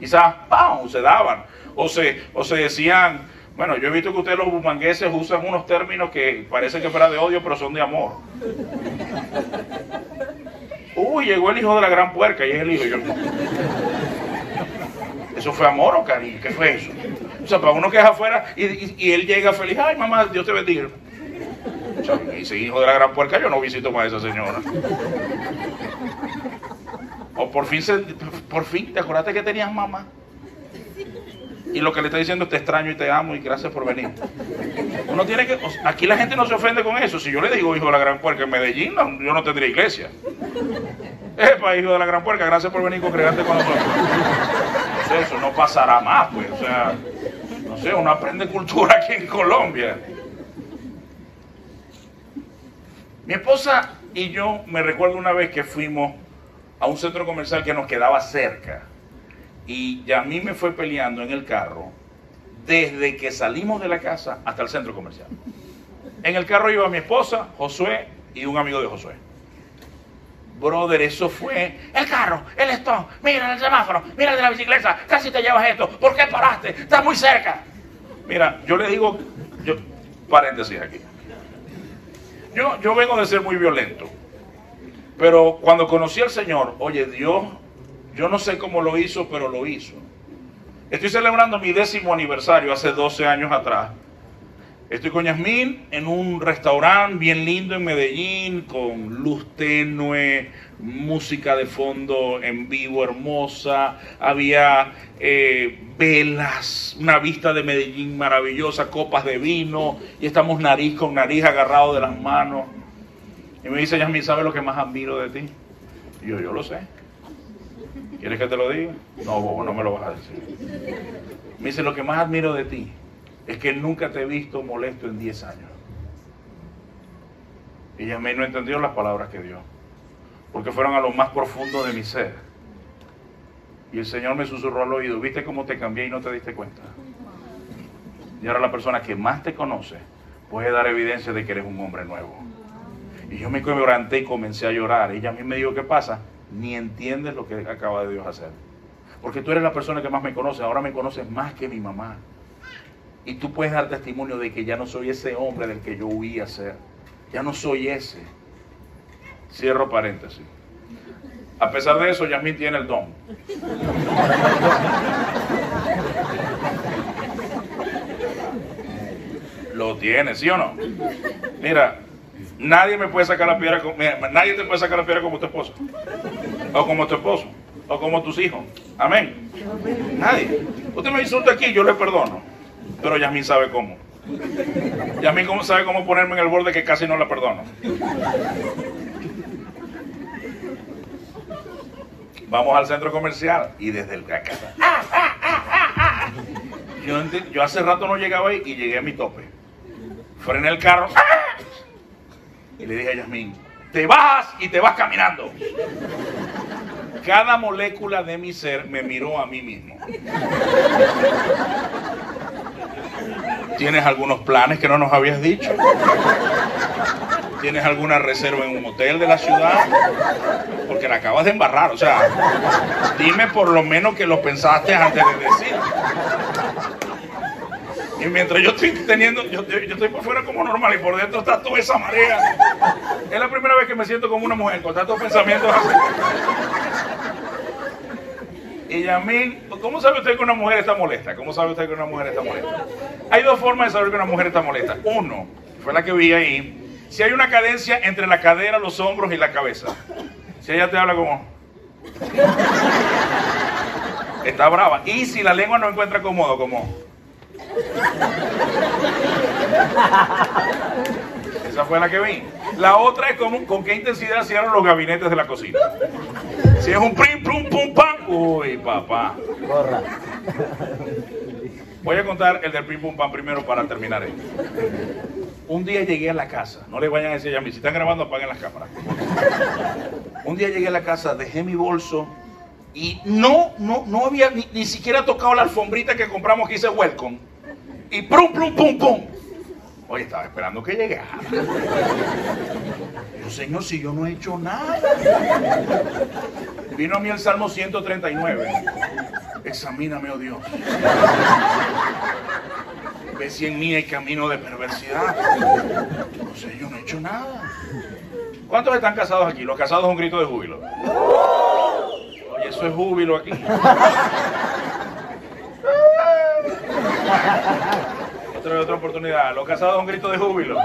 Quizás, ¡pam!, se daban. O se, o se decían, bueno, yo he visto que ustedes los bumangueses usan unos términos que parecen que fuera de odio, pero son de amor. Uy, llegó el hijo de la gran puerca y es el hijo. ¿Eso fue amor o cariño? ¿Qué fue eso? O sea, para uno que es afuera y, él llega feliz, ay mamá, Dios te bendiga. Ese hijo de la gran puerca, yo no visito más a esa señora. O por fin, se, por fin, ¿te acordaste que tenías mamá? Y lo que le está diciendo es te extraño y te amo y gracias por venir. Uno tiene que, aquí la gente no se ofende con eso. Si yo le digo hijo de la gran puerca en Medellín, yo no tendría iglesia. Epa, hijo de la gran puerca, gracias por venir y congregarte con nosotros. eso no pasará más, pues. O sea, no sé, uno aprende cultura aquí en Colombia. Mi esposa y yo me recuerdo una vez que fuimos a un centro comercial que nos quedaba cerca. Y a mí me fue peleando en el carro desde que salimos de la casa hasta el centro comercial. En el carro iba mi esposa, Josué y un amigo de Josué. Brother, eso fue el carro, el stop, mira el semáforo, mira de la bicicleta, casi te llevas esto, ¿por qué paraste? Está muy cerca. Mira, yo le digo, yo, paréntesis aquí. Yo, yo vengo de ser muy violento, pero cuando conocí al Señor, oye, Dios, yo no sé cómo lo hizo, pero lo hizo. Estoy celebrando mi décimo aniversario hace 12 años atrás. Estoy con Yasmín en un restaurante bien lindo en Medellín, con luz tenue, música de fondo en vivo hermosa, había eh, velas, una vista de Medellín maravillosa, copas de vino, y estamos nariz con nariz agarrados de las manos. Y me dice Yasmín, ¿sabes lo que más admiro de ti? Y yo, yo lo sé. ¿Quieres que te lo diga? No, no me lo vas a decir. Me dice, lo que más admiro de ti es que nunca te he visto molesto en 10 años. Y ya me no entendió las palabras que dio, porque fueron a lo más profundo de mi ser. Y el Señor me susurró al oído, ¿viste cómo te cambié y no te diste cuenta? Y ahora la persona que más te conoce puede dar evidencia de que eres un hombre nuevo. Y yo me quebranté y comencé a llorar. Y ella a mí me dijo, ¿qué pasa? ni entiendes lo que acaba de Dios hacer. Porque tú eres la persona que más me conoce, ahora me conoces más que mi mamá. Y tú puedes dar testimonio de que ya no soy ese hombre del que yo huía ser. Ya no soy ese. Cierro paréntesis. A pesar de eso, Yasmín tiene el don. Lo tiene, ¿sí o no? Mira, nadie me puede sacar la piedra, con- nadie te puede sacar la piedra como tu esposa, o como tu esposo, o como tus hijos. Amén. Nadie. Usted me insulta aquí, yo le perdono. Pero Yasmín sabe cómo. Yasmín sabe cómo ponerme en el borde que casi no la perdono. Vamos al centro comercial y desde el acá. Yo, hace rato no llegaba ahí y llegué a mi tope. Frené el carro y le dije a Yasmín, te bajas y te vas caminando. Cada molécula de mi ser me miró a mí mismo. ¿Tienes algunos planes que no nos habías dicho? ¿Tienes alguna reserva en un hotel de la ciudad? Porque la acabas de embarrar, o sea, dime por lo menos que lo pensaste antes de decir. Y mientras yo estoy teniendo, yo, estoy por fuera como normal y por dentro está toda esa marea. Es la primera vez que me siento como una mujer con tantos pensamientos así. Y Yamín, ¿cómo sabe usted que una mujer está molesta? ¿Cómo sabe usted que una mujer está molesta? Hay dos formas de saber que una mujer está molesta. Uno, fue la que vi ahí, si hay una cadencia entre la cadera, los hombros y la cabeza. Si ella te habla como... Está brava. Y si la lengua no encuentra cómodo, como... Esa fue la que vi. La otra es como, con qué intensidad cierran los gabinetes de la cocina. Si es un prim, plum, pum, pam. Uy, papá. Corra. Voy a contar el del pim pum pam primero para terminar esto. Un día llegué a la casa, no le vayan a decir a mí, si están grabando apaguen las cámaras. Un día llegué a la casa, dejé mi bolso y no, no, no había ni, ni siquiera tocado la alfombrita que compramos que dice welcome. Y pum, pum, pum, pum. Oye, estaba esperando que llegara. Yo, Señor, si yo no he hecho nada. Vino a mí el Salmo 139. Examíname, oh Dios. Ve si en mí hay camino de perversidad. No sé, yo no he hecho nada. ¿Cuántos están casados aquí? Los casados un grito de júbilo. Oye, eso es júbilo aquí. Otra, otra oportunidad. Los casados un grito de júbilo.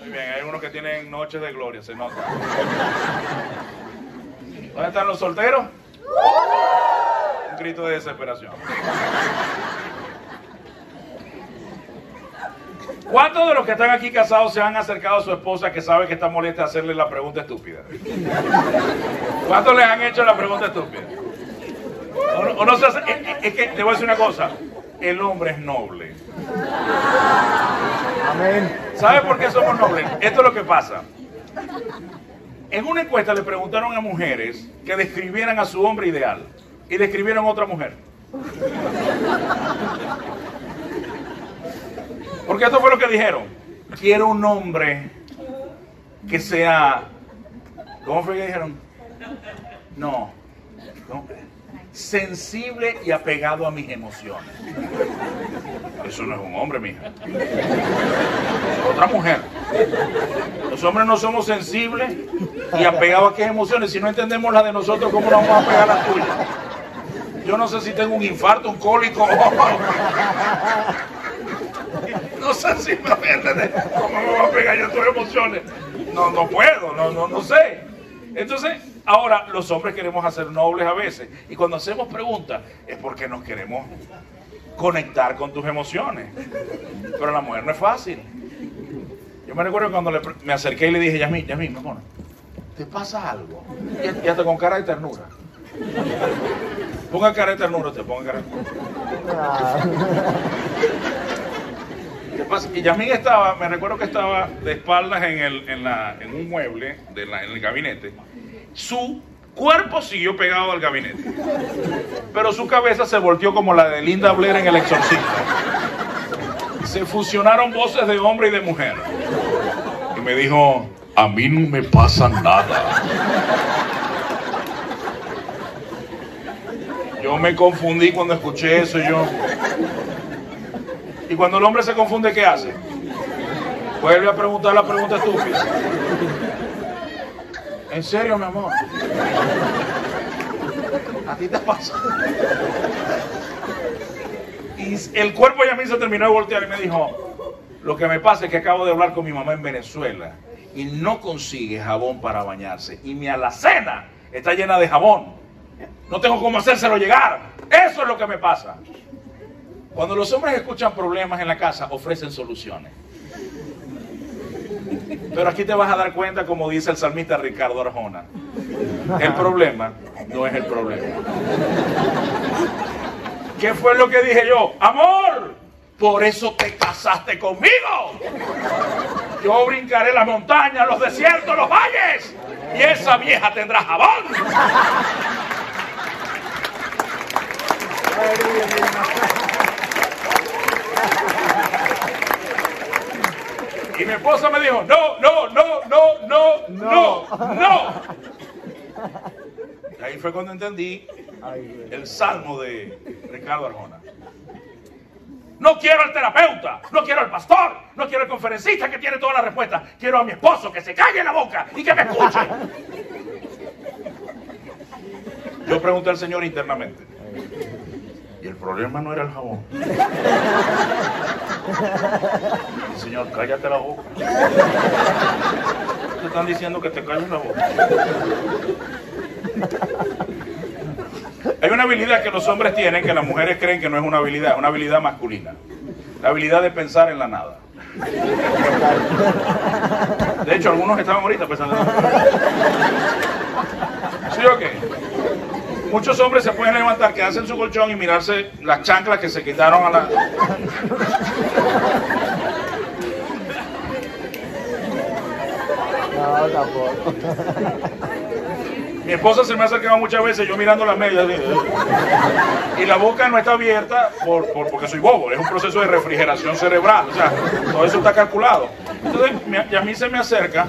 Muy bien, hay unos que tienen noches de gloria, se nota. ¿Dónde están los solteros? Un grito de desesperación. ¿Cuántos de los que están aquí casados se han acercado a su esposa que sabe que está molesta a hacerle la pregunta estúpida? ¿Cuántos les han hecho la pregunta estúpida? O no, o no se hace- es, es- es que te voy a decir una cosa, el hombre es noble. Amén. ¿Sabe por qué somos nobles? Esto es lo que pasa. En una encuesta le preguntaron a mujeres que describieran a su hombre ideal y describieron a otra mujer. Porque esto fue lo que dijeron. Quiero un hombre que sea... ¿Cómo fue que dijeron? No. no. Sensible y apegado a mis emociones. Eso no es un hombre, mija. Otra mujer. Los hombres no somos sensibles y apegados a qué emociones. Si no entendemos la de nosotros, ¿cómo nos vamos a pegar a la tuya? Yo no sé si tengo un infarto, un cólico. ¿Cómo me voy a pegar yo tus emociones? No, no puedo, no, no, no sé. Entonces, ahora los hombres queremos hacer nobles a veces. Y cuando hacemos preguntas es porque nos queremos conectar con tus emociones. Pero la mujer no es fácil. Yo me recuerdo cuando me acerqué y le dije, Yasmín, Yasmín, mi amor, ¿te pasa algo? Y, hasta con cara de ternura. Ponga cara de ternura usted, ponga cara de ternura. Y Yasmín estaba, me recuerdo que estaba de espaldas en, el, en, la, en un mueble de la- en el gabinete. Su cuerpo siguió pegado al gabinete. Pero su cabeza se volteó como la de Linda Blair en El Exorcista. Se fusionaron voces de hombre y de mujer. Y me dijo, a mí no me pasa nada. Yo me confundí cuando escuché eso y yo... Y cuando el hombre se confunde, ¿qué hace? Vuelve a preguntar la pregunta estúpida. ¿En serio, mi amor? ¿A ti te pasa? Y el cuerpo ya mí se terminó de voltear y me dijo, lo que me pasa es que acabo de hablar con mi mamá en Venezuela y no consigue jabón para bañarse. Y mi alacena está llena de jabón. No tengo cómo hacérselo llegar. Eso es lo que me pasa. Cuando los hombres escuchan problemas en la casa, ofrecen soluciones. Pero aquí te vas a dar cuenta, como dice el salmista Ricardo Arjona, el problema no es el problema. ¿Qué fue lo que dije yo? Amor, por eso te casaste conmigo. Yo brincaré las montañas, los desiertos, los valles, y esa vieja tendrá jabón. Y mi esposa me dijo, no, no, no, no, no, no, no. Y [LAUGHS] ahí fue cuando entendí el salmo de Ricardo Arjona. No quiero al terapeuta, no quiero al pastor, no quiero al conferencista que tiene toda la respuesta. Quiero a mi esposo que se calle la boca y que me escuche. [LAUGHS] Yo pregunté al Señor internamente. Problema no era el jabón. [LAUGHS] Señor, cállate la boca. Te están diciendo que te calles la boca. Hay una habilidad que los hombres tienen que las mujeres creen que no es una habilidad, es una habilidad masculina. La habilidad de pensar en la nada. De hecho, algunos estaban ahorita pensando en la nada. ¿Sí o qué? Muchos hombres se pueden levantar, quedarse en su colchón y mirarse las chanclas que se quitaron a la... No, tampoco. Mi esposa se me ha acercado muchas veces, yo mirando las medias. Y la boca no está abierta por, por- porque soy bobo, es un proceso de refrigeración cerebral. O sea, todo eso está calculado. Entonces, y a mí se me acerca,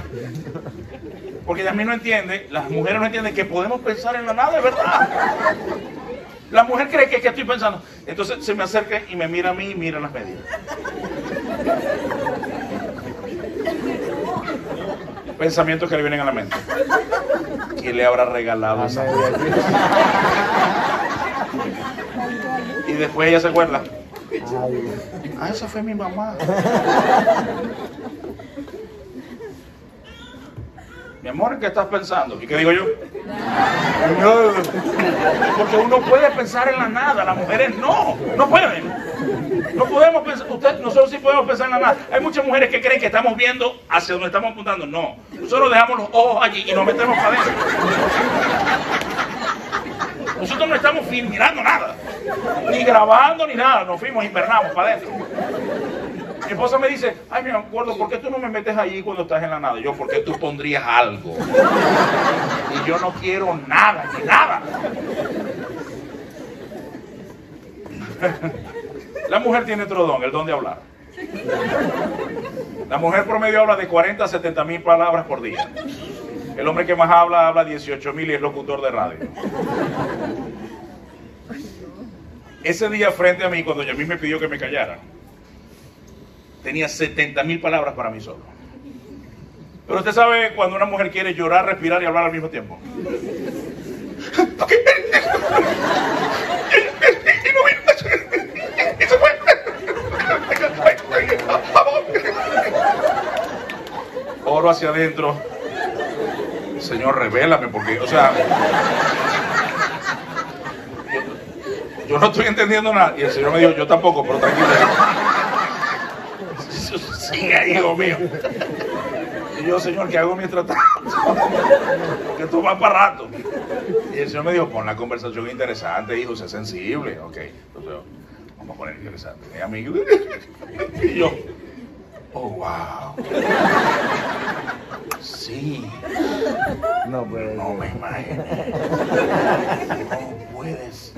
porque a mí no entiende, las mujeres no entienden que podemos pensar en la nada, es verdad. La mujer cree que, que estoy pensando. Entonces se me acerca y me mira a mí y mira las medias. Pensamientos que le vienen a la mente. ¿Quién le habrá regalado esa Y después ella se acuerda. Ah, esa fue mi mamá. Mi amor, ¿en qué estás pensando? ¿Y qué digo yo? No, Porque uno puede pensar en la nada, las mujeres no, no pueden. No podemos pensar, usted, nosotros sí podemos pensar en la nada. Hay muchas mujeres que creen que estamos viendo hacia donde estamos apuntando. No, nosotros dejamos los ojos allí y nos metemos para adentro. Nosotros no estamos mirando nada, ni grabando ni nada, nos fuimos, invernamos para adentro. Mi esposa me dice, ay mi acuerdo, ¿por qué tú no me metes allí cuando estás en la nada? Yo, ¿por qué tú pondrías algo? Y yo no quiero nada, ni nada. La mujer tiene otro don, el don de hablar. La mujer promedio habla de 40 a 70 mil palabras por día. El hombre que más habla, habla 18 mil y es locutor de radio. Ese día frente a mí, cuando Yamil me pidió que me callara, tenía 70 mil palabras para mí solo. Pero usted sabe cuando una mujer quiere llorar, respirar y hablar al mismo tiempo. [LAUGHS] Oro hacia adentro. Señor, revélame, porque, o sea, yo no estoy entendiendo nada. Y el Señor me dijo, yo tampoco, pero tranquilo. Sigue, hijo mío. Y yo, Señor, ¿qué hago mientras tanto? Que esto va para rato. Y el Señor me dijo, pon la conversación interesante, hijo, sé sensible. Ok, entonces vamos a poner interesante. Y a mí, y yo, oh, wow. Sí, No puede no me imaginé. ¿Cómo puedes?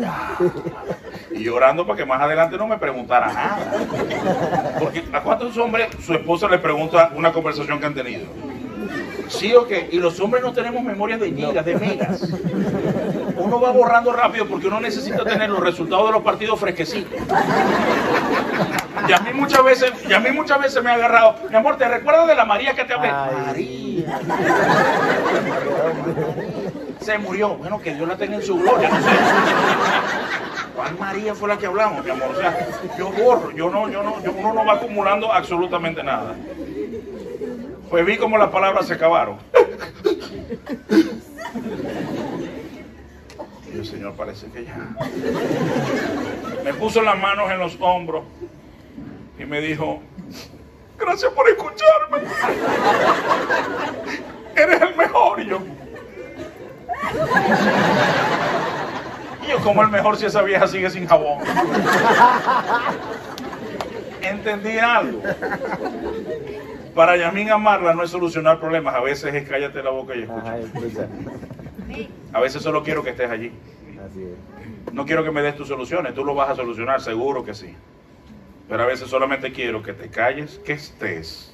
Y llorando para que más adelante no me preguntara nada. Porque ¿a cuántos hombres su esposa le pregunta una conversación que han tenido? ¿Sí o qué? Y los hombres no tenemos memoria de gigas, de megas. Uno va borrando rápido porque uno necesita tener los resultados de los partidos fresquecitos. Y a mí muchas veces, y a mí muchas veces me ha agarrado. Mi amor, ¿te recuerdas de la María que te hablé? María. Se murió. Bueno, que Dios la tenga en su gloria. No sé. ¿Cuál María fue la que hablamos, mi amor? O sea, yo borro, yo no, yo no, uno no va acumulando absolutamente nada. Pues vi como las palabras se acabaron. Y el Señor parece que ya. Me puso las manos en los hombros y me dijo, gracias por escucharme. Eres el mejor. Y yo, yo como el mejor si esa vieja sigue sin jabón. Entendí algo. Para Yamín amarla no es solucionar problemas, a veces es cállate la boca y escucha. Ajá, escucha. A veces solo quiero que estés allí. Así es. No quiero que me des tus soluciones, tú lo vas a solucionar, seguro que sí. Pero a veces solamente quiero que te calles, que estés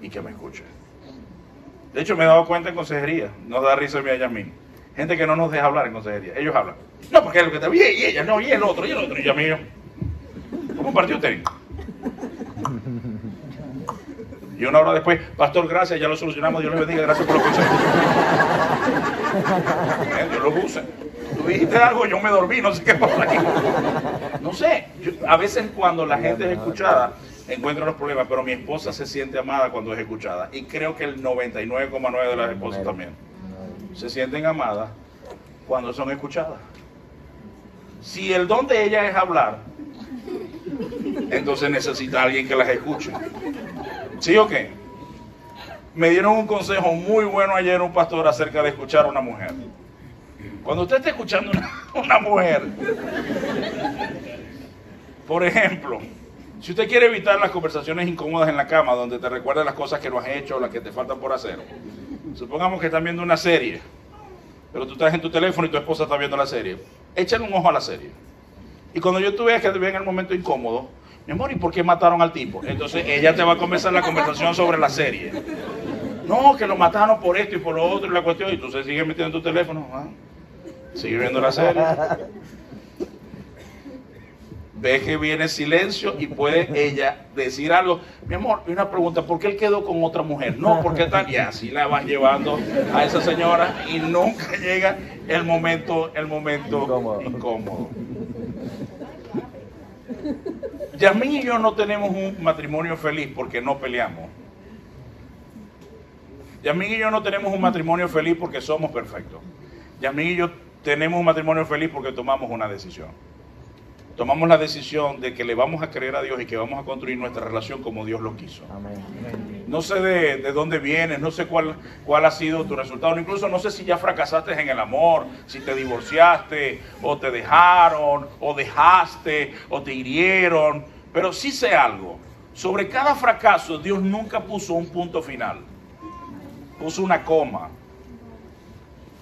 y que me escuches. De hecho, me he dado cuenta en consejería, nos da risa a mí a Yamín. Gente que no nos deja hablar en consejería, ellos hablan. No, porque es lo que está bien, y ella, no, y el otro, y el otro, y Yamín. ¿Cómo partió usted? Y una hora después, pastor, gracias, ya lo solucionamos, Dios le bendiga, gracias por lo que hizo. Eh, Dios lo use. Tú dijiste algo, yo me dormí, no sé qué pasó. No sé, yo- a veces cuando la gente es escuchada, encuentra los problemas, pero mi esposa se siente amada cuando es escuchada. Y creo que el 99,9 de las esposas también se sienten amadas cuando son escuchadas. Si el don de ella es hablar, entonces necesita alguien que las escuche. ¿Sí o qué? Me dieron un consejo muy bueno ayer un pastor acerca de escuchar a una mujer. Cuando usted esté escuchando una, una mujer, por ejemplo, si usted quiere evitar las conversaciones incómodas en la cama donde te recuerdan las cosas que no has hecho o las que te faltan por hacer, supongamos que están viendo una serie, pero tú estás en tu teléfono y tu esposa está viendo la serie, échale un ojo a la serie. Y cuando yo tú veas que en el momento incómodo, mi amor, ¿y por qué mataron al tipo? Entonces ella te va a comenzar la conversación sobre la serie. No, que lo mataron por esto y por lo otro y la cuestión, y tú se sigues metiendo en tu teléfono. ¿ah? Sigue viendo la serie. Ve que viene silencio y puede ella decir algo. Mi amor, y una pregunta, ¿por qué él quedó con otra mujer? No, porque tal. Y así la vas llevando a esa señora y nunca llega el momento, el momento Incómodo. incómodo. Yasmín y yo no tenemos un matrimonio feliz porque no peleamos. Yasmín y yo no tenemos un matrimonio feliz porque somos perfectos. Yasmín y yo tenemos un matrimonio feliz porque tomamos una decisión. Tomamos la decisión de que le vamos a creer a Dios y que vamos a construir nuestra relación como Dios lo quiso. Amén. No sé de, de dónde vienes, no sé cuál, cuál ha sido tu resultado, incluso no sé si ya fracasaste en el amor, si te divorciaste, o te dejaron, o dejaste, o te hirieron, pero sí sé algo. Sobre cada fracaso Dios nunca puso un punto final, puso una coma.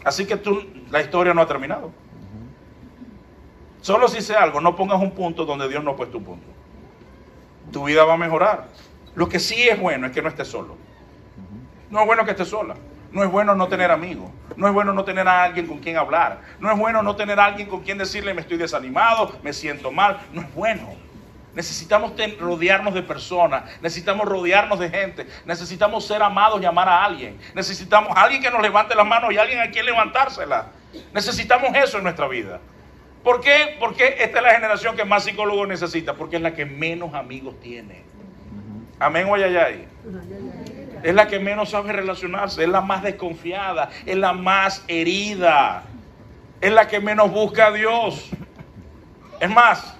Así que tú, la historia no ha terminado. Solo si sé algo, no pongas un punto donde Dios no ha puesto un punto. Tu vida va a mejorar. Lo que sí es bueno es que no estés solo. No es bueno que estés sola. No es bueno no tener amigos. No es bueno no tener a alguien con quien hablar. No es bueno no tener a alguien con quien decirle me estoy desanimado, me siento mal. No es bueno. Necesitamos rodearnos de personas, necesitamos rodearnos de gente, necesitamos ser amados y amar a alguien. Necesitamos a alguien que nos levante las manos y alguien a quien levantárselas. Necesitamos eso en nuestra vida. ¿Por qué? Porque esta es la generación que más psicólogos necesita, porque es la que menos amigos tiene. Amén o ayayay. Es la que menos sabe relacionarse, es la más desconfiada, es la más herida, es la que menos busca a Dios. Es más,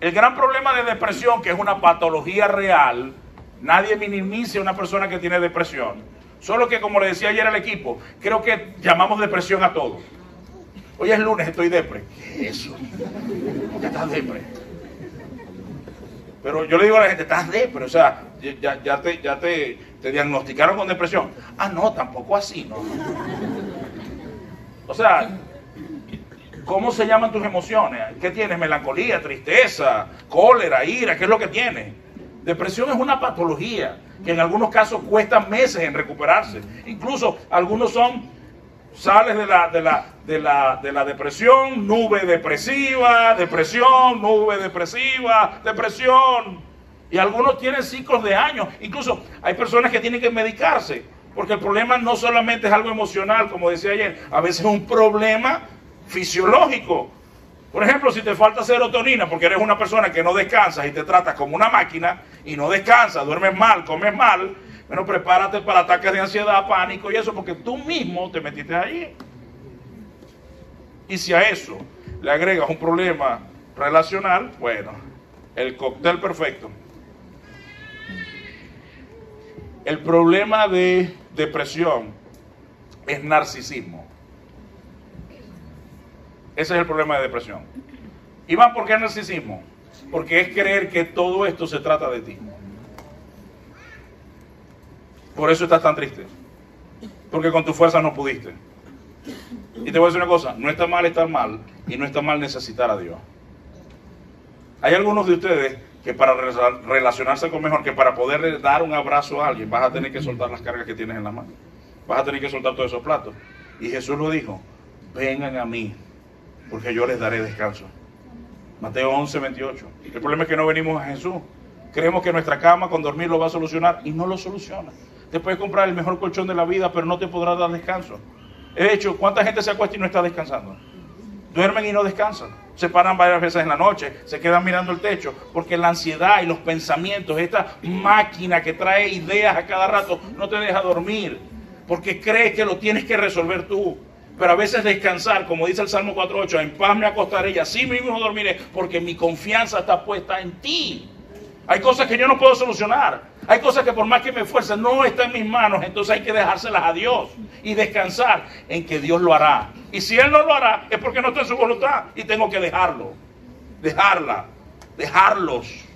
el gran problema de depresión, que es una patología real, nadie minimiza a una persona que tiene depresión. Solo que, como le decía ayer al equipo, creo que llamamos depresión a todo. Hoy es lunes, estoy depre. ¿Qué es eso? ¿Por qué estás depre? Pero yo le digo a la gente, estás depre, o sea, ya, te, ya te, te diagnosticaron con depresión. Ah, no, tampoco así, ¿no? O sea, ¿cómo se llaman tus emociones? ¿Qué tienes? Melancolía, tristeza, cólera, ira, ¿qué es lo que tienes? Depresión es una patología que en algunos casos cuesta meses en recuperarse. Incluso algunos son Sales de la, de la, de la, de la depresión, nube depresiva, depresión, nube depresiva, depresión. Y algunos tienen ciclos de años. Incluso hay personas que tienen que medicarse. Porque el problema no solamente es algo emocional, como decía ayer, a veces es un problema fisiológico. Por ejemplo, si te falta serotonina porque eres una persona que no descansas y te tratas como una máquina y no descansas, duermes mal, comes mal, bueno, prepárate para ataques de ansiedad, pánico y eso porque tú mismo te metiste allí. Y si a eso le agregas un problema relacional, bueno, el cóctel perfecto. El problema de depresión es narcisismo. Ese es el problema de depresión. Iván, ¿por qué narcisismo? Porque es creer que todo esto se trata de ti. Por eso estás tan triste. Porque con tu fuerza no pudiste. Y te voy a decir una cosa, no está mal estar mal y no está mal necesitar a Dios. Hay algunos de ustedes que para relacionarse con mejor, que para poder dar un abrazo a alguien, vas a tener que soltar las cargas que tienes en la mano. Vas a tener que soltar todos esos platos. Y Jesús lo dijo, vengan a mí, porque yo les daré descanso. Mateo 11, 28. El problema es que no venimos a Jesús. Creemos que nuestra cama con dormir lo va a solucionar y no lo soluciona. Te puedes comprar el mejor colchón de la vida, pero no te podrá dar descanso. De hecho, ¿cuánta gente se acuesta y no está descansando? Duermen y no descansan. Se paran varias veces en la noche, se quedan mirando el techo, porque la ansiedad y los pensamientos, esta máquina que trae ideas a cada rato, no te deja dormir, porque crees que lo tienes que resolver tú. Pero a veces descansar, como dice el Salmo 4.8, en paz me acostaré y así mismo dormiré, porque mi confianza está puesta en ti. Hay cosas que yo no puedo solucionar. Hay cosas que por más que me esfuerce no están en mis manos. Entonces hay que dejárselas a Dios y descansar en que Dios lo hará. Y si Él no lo hará es porque no está en su voluntad y tengo que dejarlo. Dejarla. Dejarlos.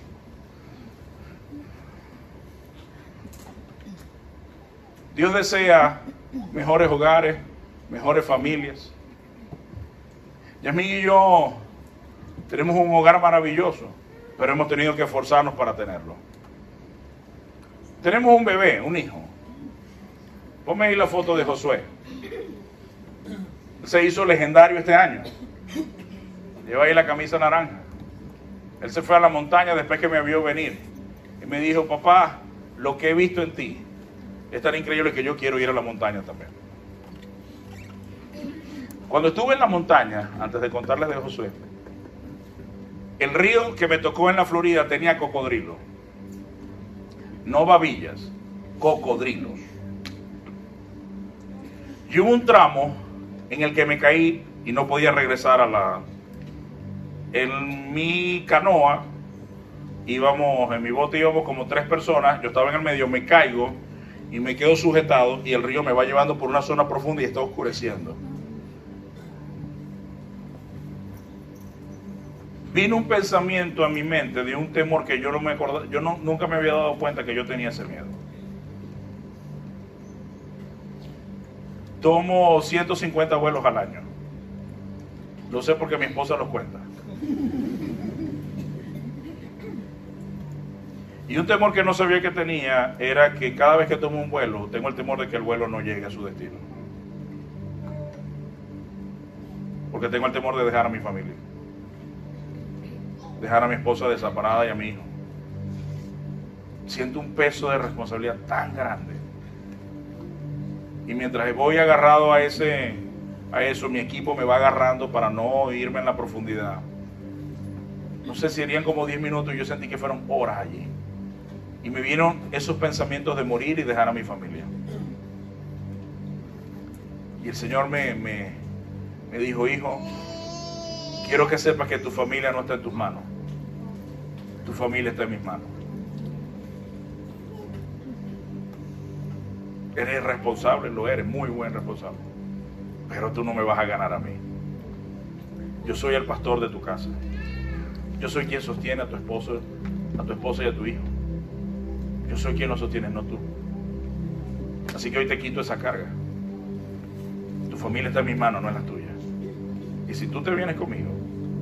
Dios desea mejores hogares, mejores familias. Yasmin y yo tenemos un hogar maravilloso, pero hemos tenido que esforzarnos para tenerlo. Tenemos un bebé, un hijo. Ponme ahí la foto de Josué. Se hizo legendario este año. Lleva ahí la camisa naranja. Él se fue a la montaña después que me vio venir. Y me dijo, papá, lo que he visto en ti es tan increíble que yo quiero ir a la montaña también. Cuando estuve en la montaña, antes de contarles de Josué, el río que me tocó en la Florida tenía cocodrilo. No babillas, cocodrilos. Y hubo un tramo en el que me caí y no podía regresar a la... En mi canoa, íbamos, en mi bote íbamos como tres personas, yo estaba en el medio, me caigo y me quedo sujetado y el río me va llevando por una zona profunda y está oscureciendo. Vino un pensamiento a mi mente de un temor que yo no me acordaba, yo no, nunca me había dado cuenta que yo tenía ese miedo. Tomo 150 vuelos al año. Lo sé porque mi esposa los cuenta. Y un temor que no sabía que tenía era que cada vez que tomo un vuelo, tengo el temor de que el vuelo no llegue a su destino. Porque tengo el temor de dejar a mi familia dejar a mi esposa desaparada y a mi hijo. Siento un peso de responsabilidad tan grande. Y mientras voy agarrado a ese a eso, mi equipo me va agarrando para no irme en la profundidad. No sé si serían como 10 minutos yo sentí que fueron horas allí. Y me vieron esos pensamientos de morir y dejar a mi familia. Y el Señor me, me, me dijo, hijo, quiero que sepas que tu familia no está en tus manos tu familia está en mis manos. Eres responsable, lo eres, muy buen responsable. Pero tú no me vas a ganar a mí. Yo soy el pastor de tu casa. Yo soy quien sostiene a tu esposo, a tu esposa y a tu hijo. Yo soy quien lo sostiene, no tú. Así que hoy te quito esa carga. Tu familia está en mis manos, no en las tuyas. Y si tú te vienes conmigo,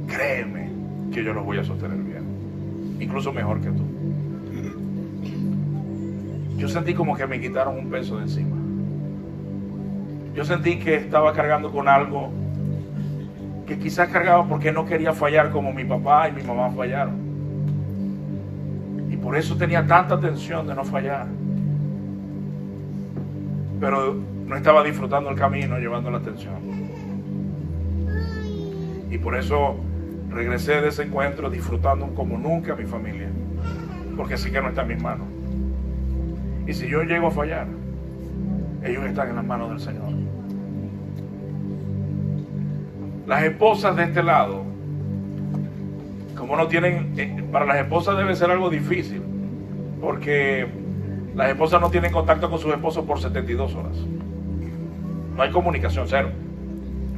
créeme que yo los voy a sostener incluso mejor que tú. Yo sentí como que me quitaron un peso de encima. yo sentí que estaba cargando con algo que quizás cargaba porque no quería fallar como mi papá y mi mamá fallaron. Y por eso tenía tanta tensión de no fallar. Pero no estaba disfrutando el camino, llevando la atención. Y por eso regresé de ese encuentro disfrutando como nunca a mi familia. Porque así que no está en mis manos. Y si yo llego a fallar, ellos están en las manos del Señor. Las esposas de este lado, como no tienen, eh, para las esposas debe ser algo difícil, porque las esposas no tienen contacto con sus esposos por 72 horas. No hay comunicación, cero.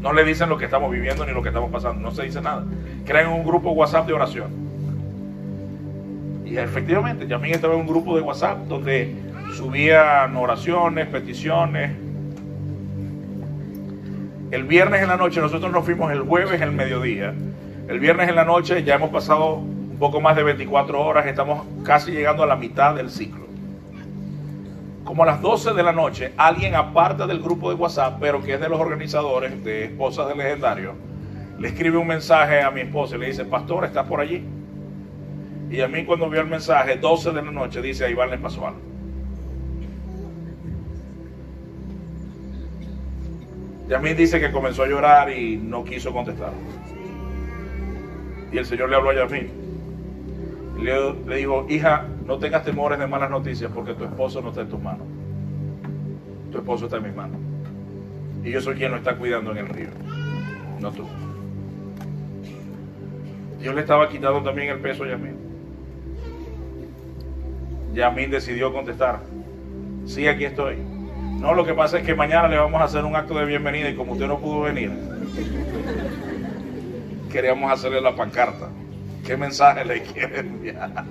No le dicen lo que estamos viviendo ni lo que estamos pasando, no se dice nada. Crean un grupo WhatsApp de oración. Y efectivamente, Yamín estaba en un grupo de WhatsApp donde subían oraciones, peticiones. El viernes en la noche, nosotros nos fuimos el jueves el mediodía. El viernes en la noche ya hemos pasado un poco más de 24 horas, estamos casi llegando a la mitad del ciclo. Como a las 12 de la noche, alguien aparte del grupo de WhatsApp, pero que es de los organizadores de Esposas del Legendario, le escribe un mensaje a mi esposa y le dice, pastor, ¿estás por allí? Y a mí cuando vio el mensaje, 12 de la noche, dice, a Iván le pasó algo. Y a mí dice que comenzó a llorar y no quiso contestar. Y el Señor le habló a Yamil. Le, le dijo, hija, no tengas temores de malas noticias porque tu esposo no está en tus manos. Tu esposo está en mis manos. Y yo soy quien lo está cuidando en el río, no tú. Dios le estaba quitando también el peso a Yamil. Yamil decidió contestar, sí, aquí estoy. No, lo que pasa es que mañana le vamos a hacer un acto de bienvenida y como usted no pudo venir, queríamos hacerle la pancarta. ¿Qué mensaje le quiere enviar?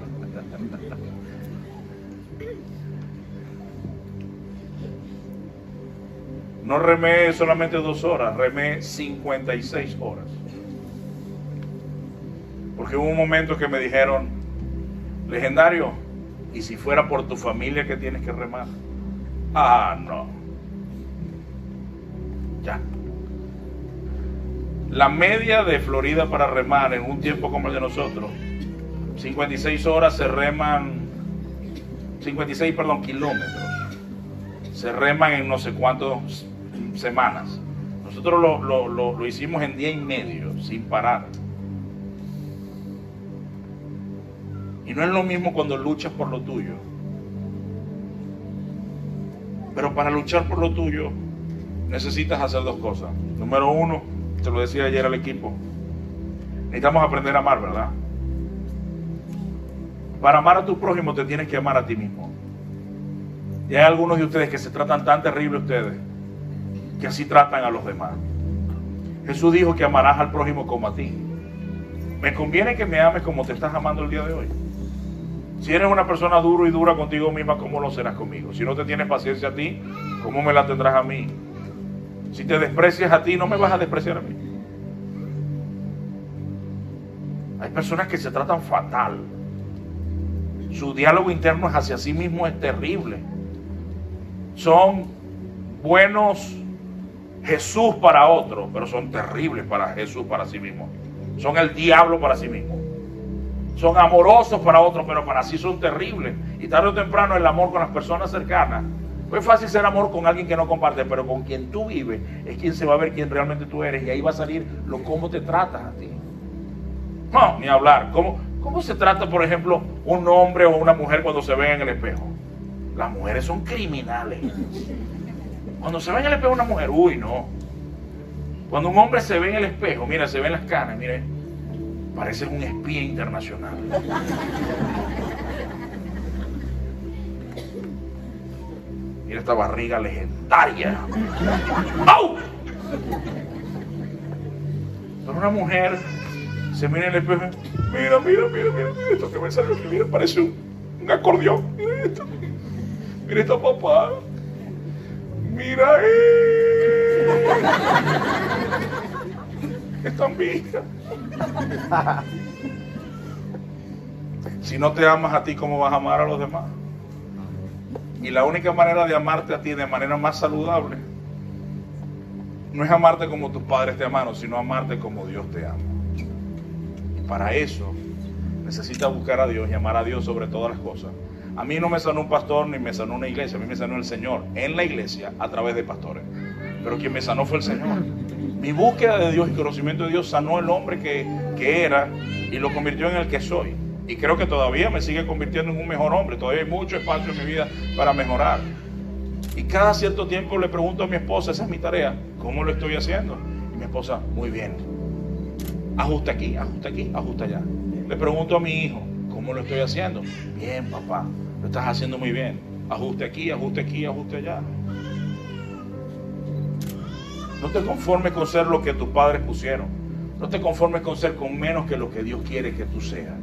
No remé solamente dos horas, remé 56 horas. Porque hubo un momento que me dijeron, legendario, ¿y si fuera por tu familia que tienes que remar? Ah, no. Ya. La media de Florida para remar en un tiempo como el de nosotros, 56 horas se reman, 56, perdón, kilómetros. Se reman en no sé semanas. Nosotros lo, lo, lo, lo hicimos en día y medio, sin parar. Y no es lo mismo cuando luchas por lo tuyo. Pero para luchar por lo tuyo necesitas hacer dos cosas. Número uno, te lo decía ayer al equipo, necesitamos aprender a amar, ¿verdad? Para amar a tu prójimo te tienes que amar a ti mismo. Y hay algunos de ustedes que se tratan tan terrible ustedes que así tratan a los demás. Jesús dijo que amarás al prójimo como a ti. Me conviene que me ames como te estás amando el día de hoy. Si eres una persona duro y dura contigo misma, ¿cómo lo serás conmigo? Si no te tienes paciencia a ti, ¿cómo me la tendrás a mí? Si te desprecias a ti, no me vas a despreciar a mí. Hay personas que se tratan fatal. Su diálogo interno hacia sí mismo es terrible. Son buenos Jesús para otros, pero son terribles para Jesús para sí mismo. Son el diablo para sí mismo. Son amorosos para otros, pero para sí son terribles. Y tarde o temprano el amor con las personas cercanas. Es fácil ser amor con alguien que no comparte, pero con quien tú vives es quien se va a ver quién realmente tú eres. Y ahí va a salir lo cómo te tratas a ti. No, ni hablar. ¿Cómo, ¿Cómo se trata, por ejemplo, un hombre o una mujer cuando se ven en el espejo? Las mujeres son criminales. Cuando se ve en el espejo una mujer, uy, no. Cuando un hombre se ve en el espejo, mira, se ven las canas, mire, parece un espía internacional. Mira esta barriga legendaria. ¡Au! Pero una mujer se mira en el espejo, mira, mira, mira, mira, mira esto que me salió, mira, parece un, un acordeón. Mira esto. Mira esta papá. Mira, es tan vieja. Si no te amas a ti, ¿cómo vas a amar a los demás? Y la única manera de amarte a ti de manera más saludable no es amarte como tus padres te amaron, sino amarte como Dios te ama. Y para eso necesitas buscar a Dios y amar a Dios sobre todas las cosas. A mí no me sanó un pastor ni me sanó una iglesia, a mí me sanó el Señor en la iglesia a través de pastores. Pero quien me sanó fue el Señor. Mi búsqueda de Dios y conocimiento de Dios sanó el hombre que, que era y lo convirtió en el que soy. Y creo que todavía me sigue convirtiendo en un mejor hombre. Todavía hay mucho espacio en mi vida para mejorar. Y cada cierto tiempo le pregunto a mi esposa, esa es mi tarea, ¿cómo lo estoy haciendo? Y mi esposa, muy bien. Ajusta aquí, ajusta aquí, ajusta allá. Le pregunto a mi hijo, ¿cómo lo estoy haciendo? Bien, papá, lo estás haciendo muy bien. Ajuste aquí, ajuste aquí, ajuste allá. No te conformes con ser lo que tus padres pusieron. No te conformes con ser con menos que lo que Dios quiere que tú seas.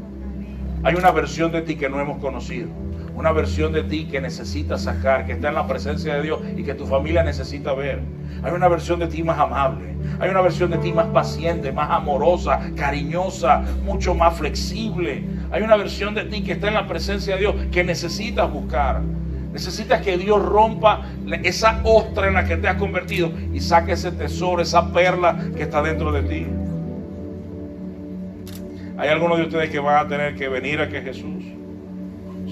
Hay una versión de ti que no hemos conocido. Una versión de ti que necesitas sacar, que está en la presencia de Dios y que tu familia necesita ver. Hay una versión de ti más amable. Hay una versión de ti más paciente, más amorosa, cariñosa, mucho más flexible. Hay una versión de ti que está en la presencia de Dios que necesitas buscar. Necesitas que Dios rompa esa ostra en la que te has convertido y saque ese tesoro, esa perla que está dentro de ti. Hay algunos de ustedes que van a tener que venir a que Jesús,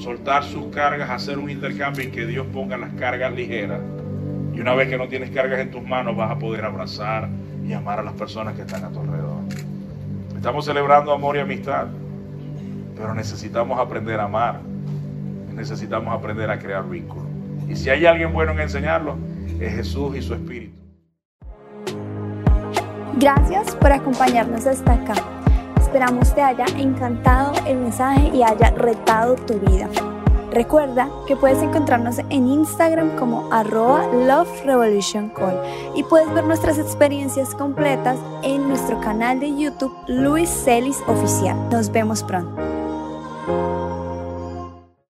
soltar sus cargas, hacer un intercambio y que Dios ponga las cargas ligeras. Y una vez que no tienes cargas en tus manos, vas a poder abrazar y amar a las personas que están a tu alrededor. Estamos celebrando amor y amistad, pero necesitamos aprender a amar necesitamos aprender a crear vínculos. Y si hay alguien bueno en enseñarlo, es Jesús y su Espíritu. Gracias por acompañarnos hasta acá. Esperamos te haya encantado el mensaje y haya retado tu vida. Recuerda que puedes encontrarnos en Instagram como arroba Love Revolution y puedes ver nuestras experiencias completas en nuestro canal de YouTube Luis Celis Oficial. Nos vemos pronto. Thank you.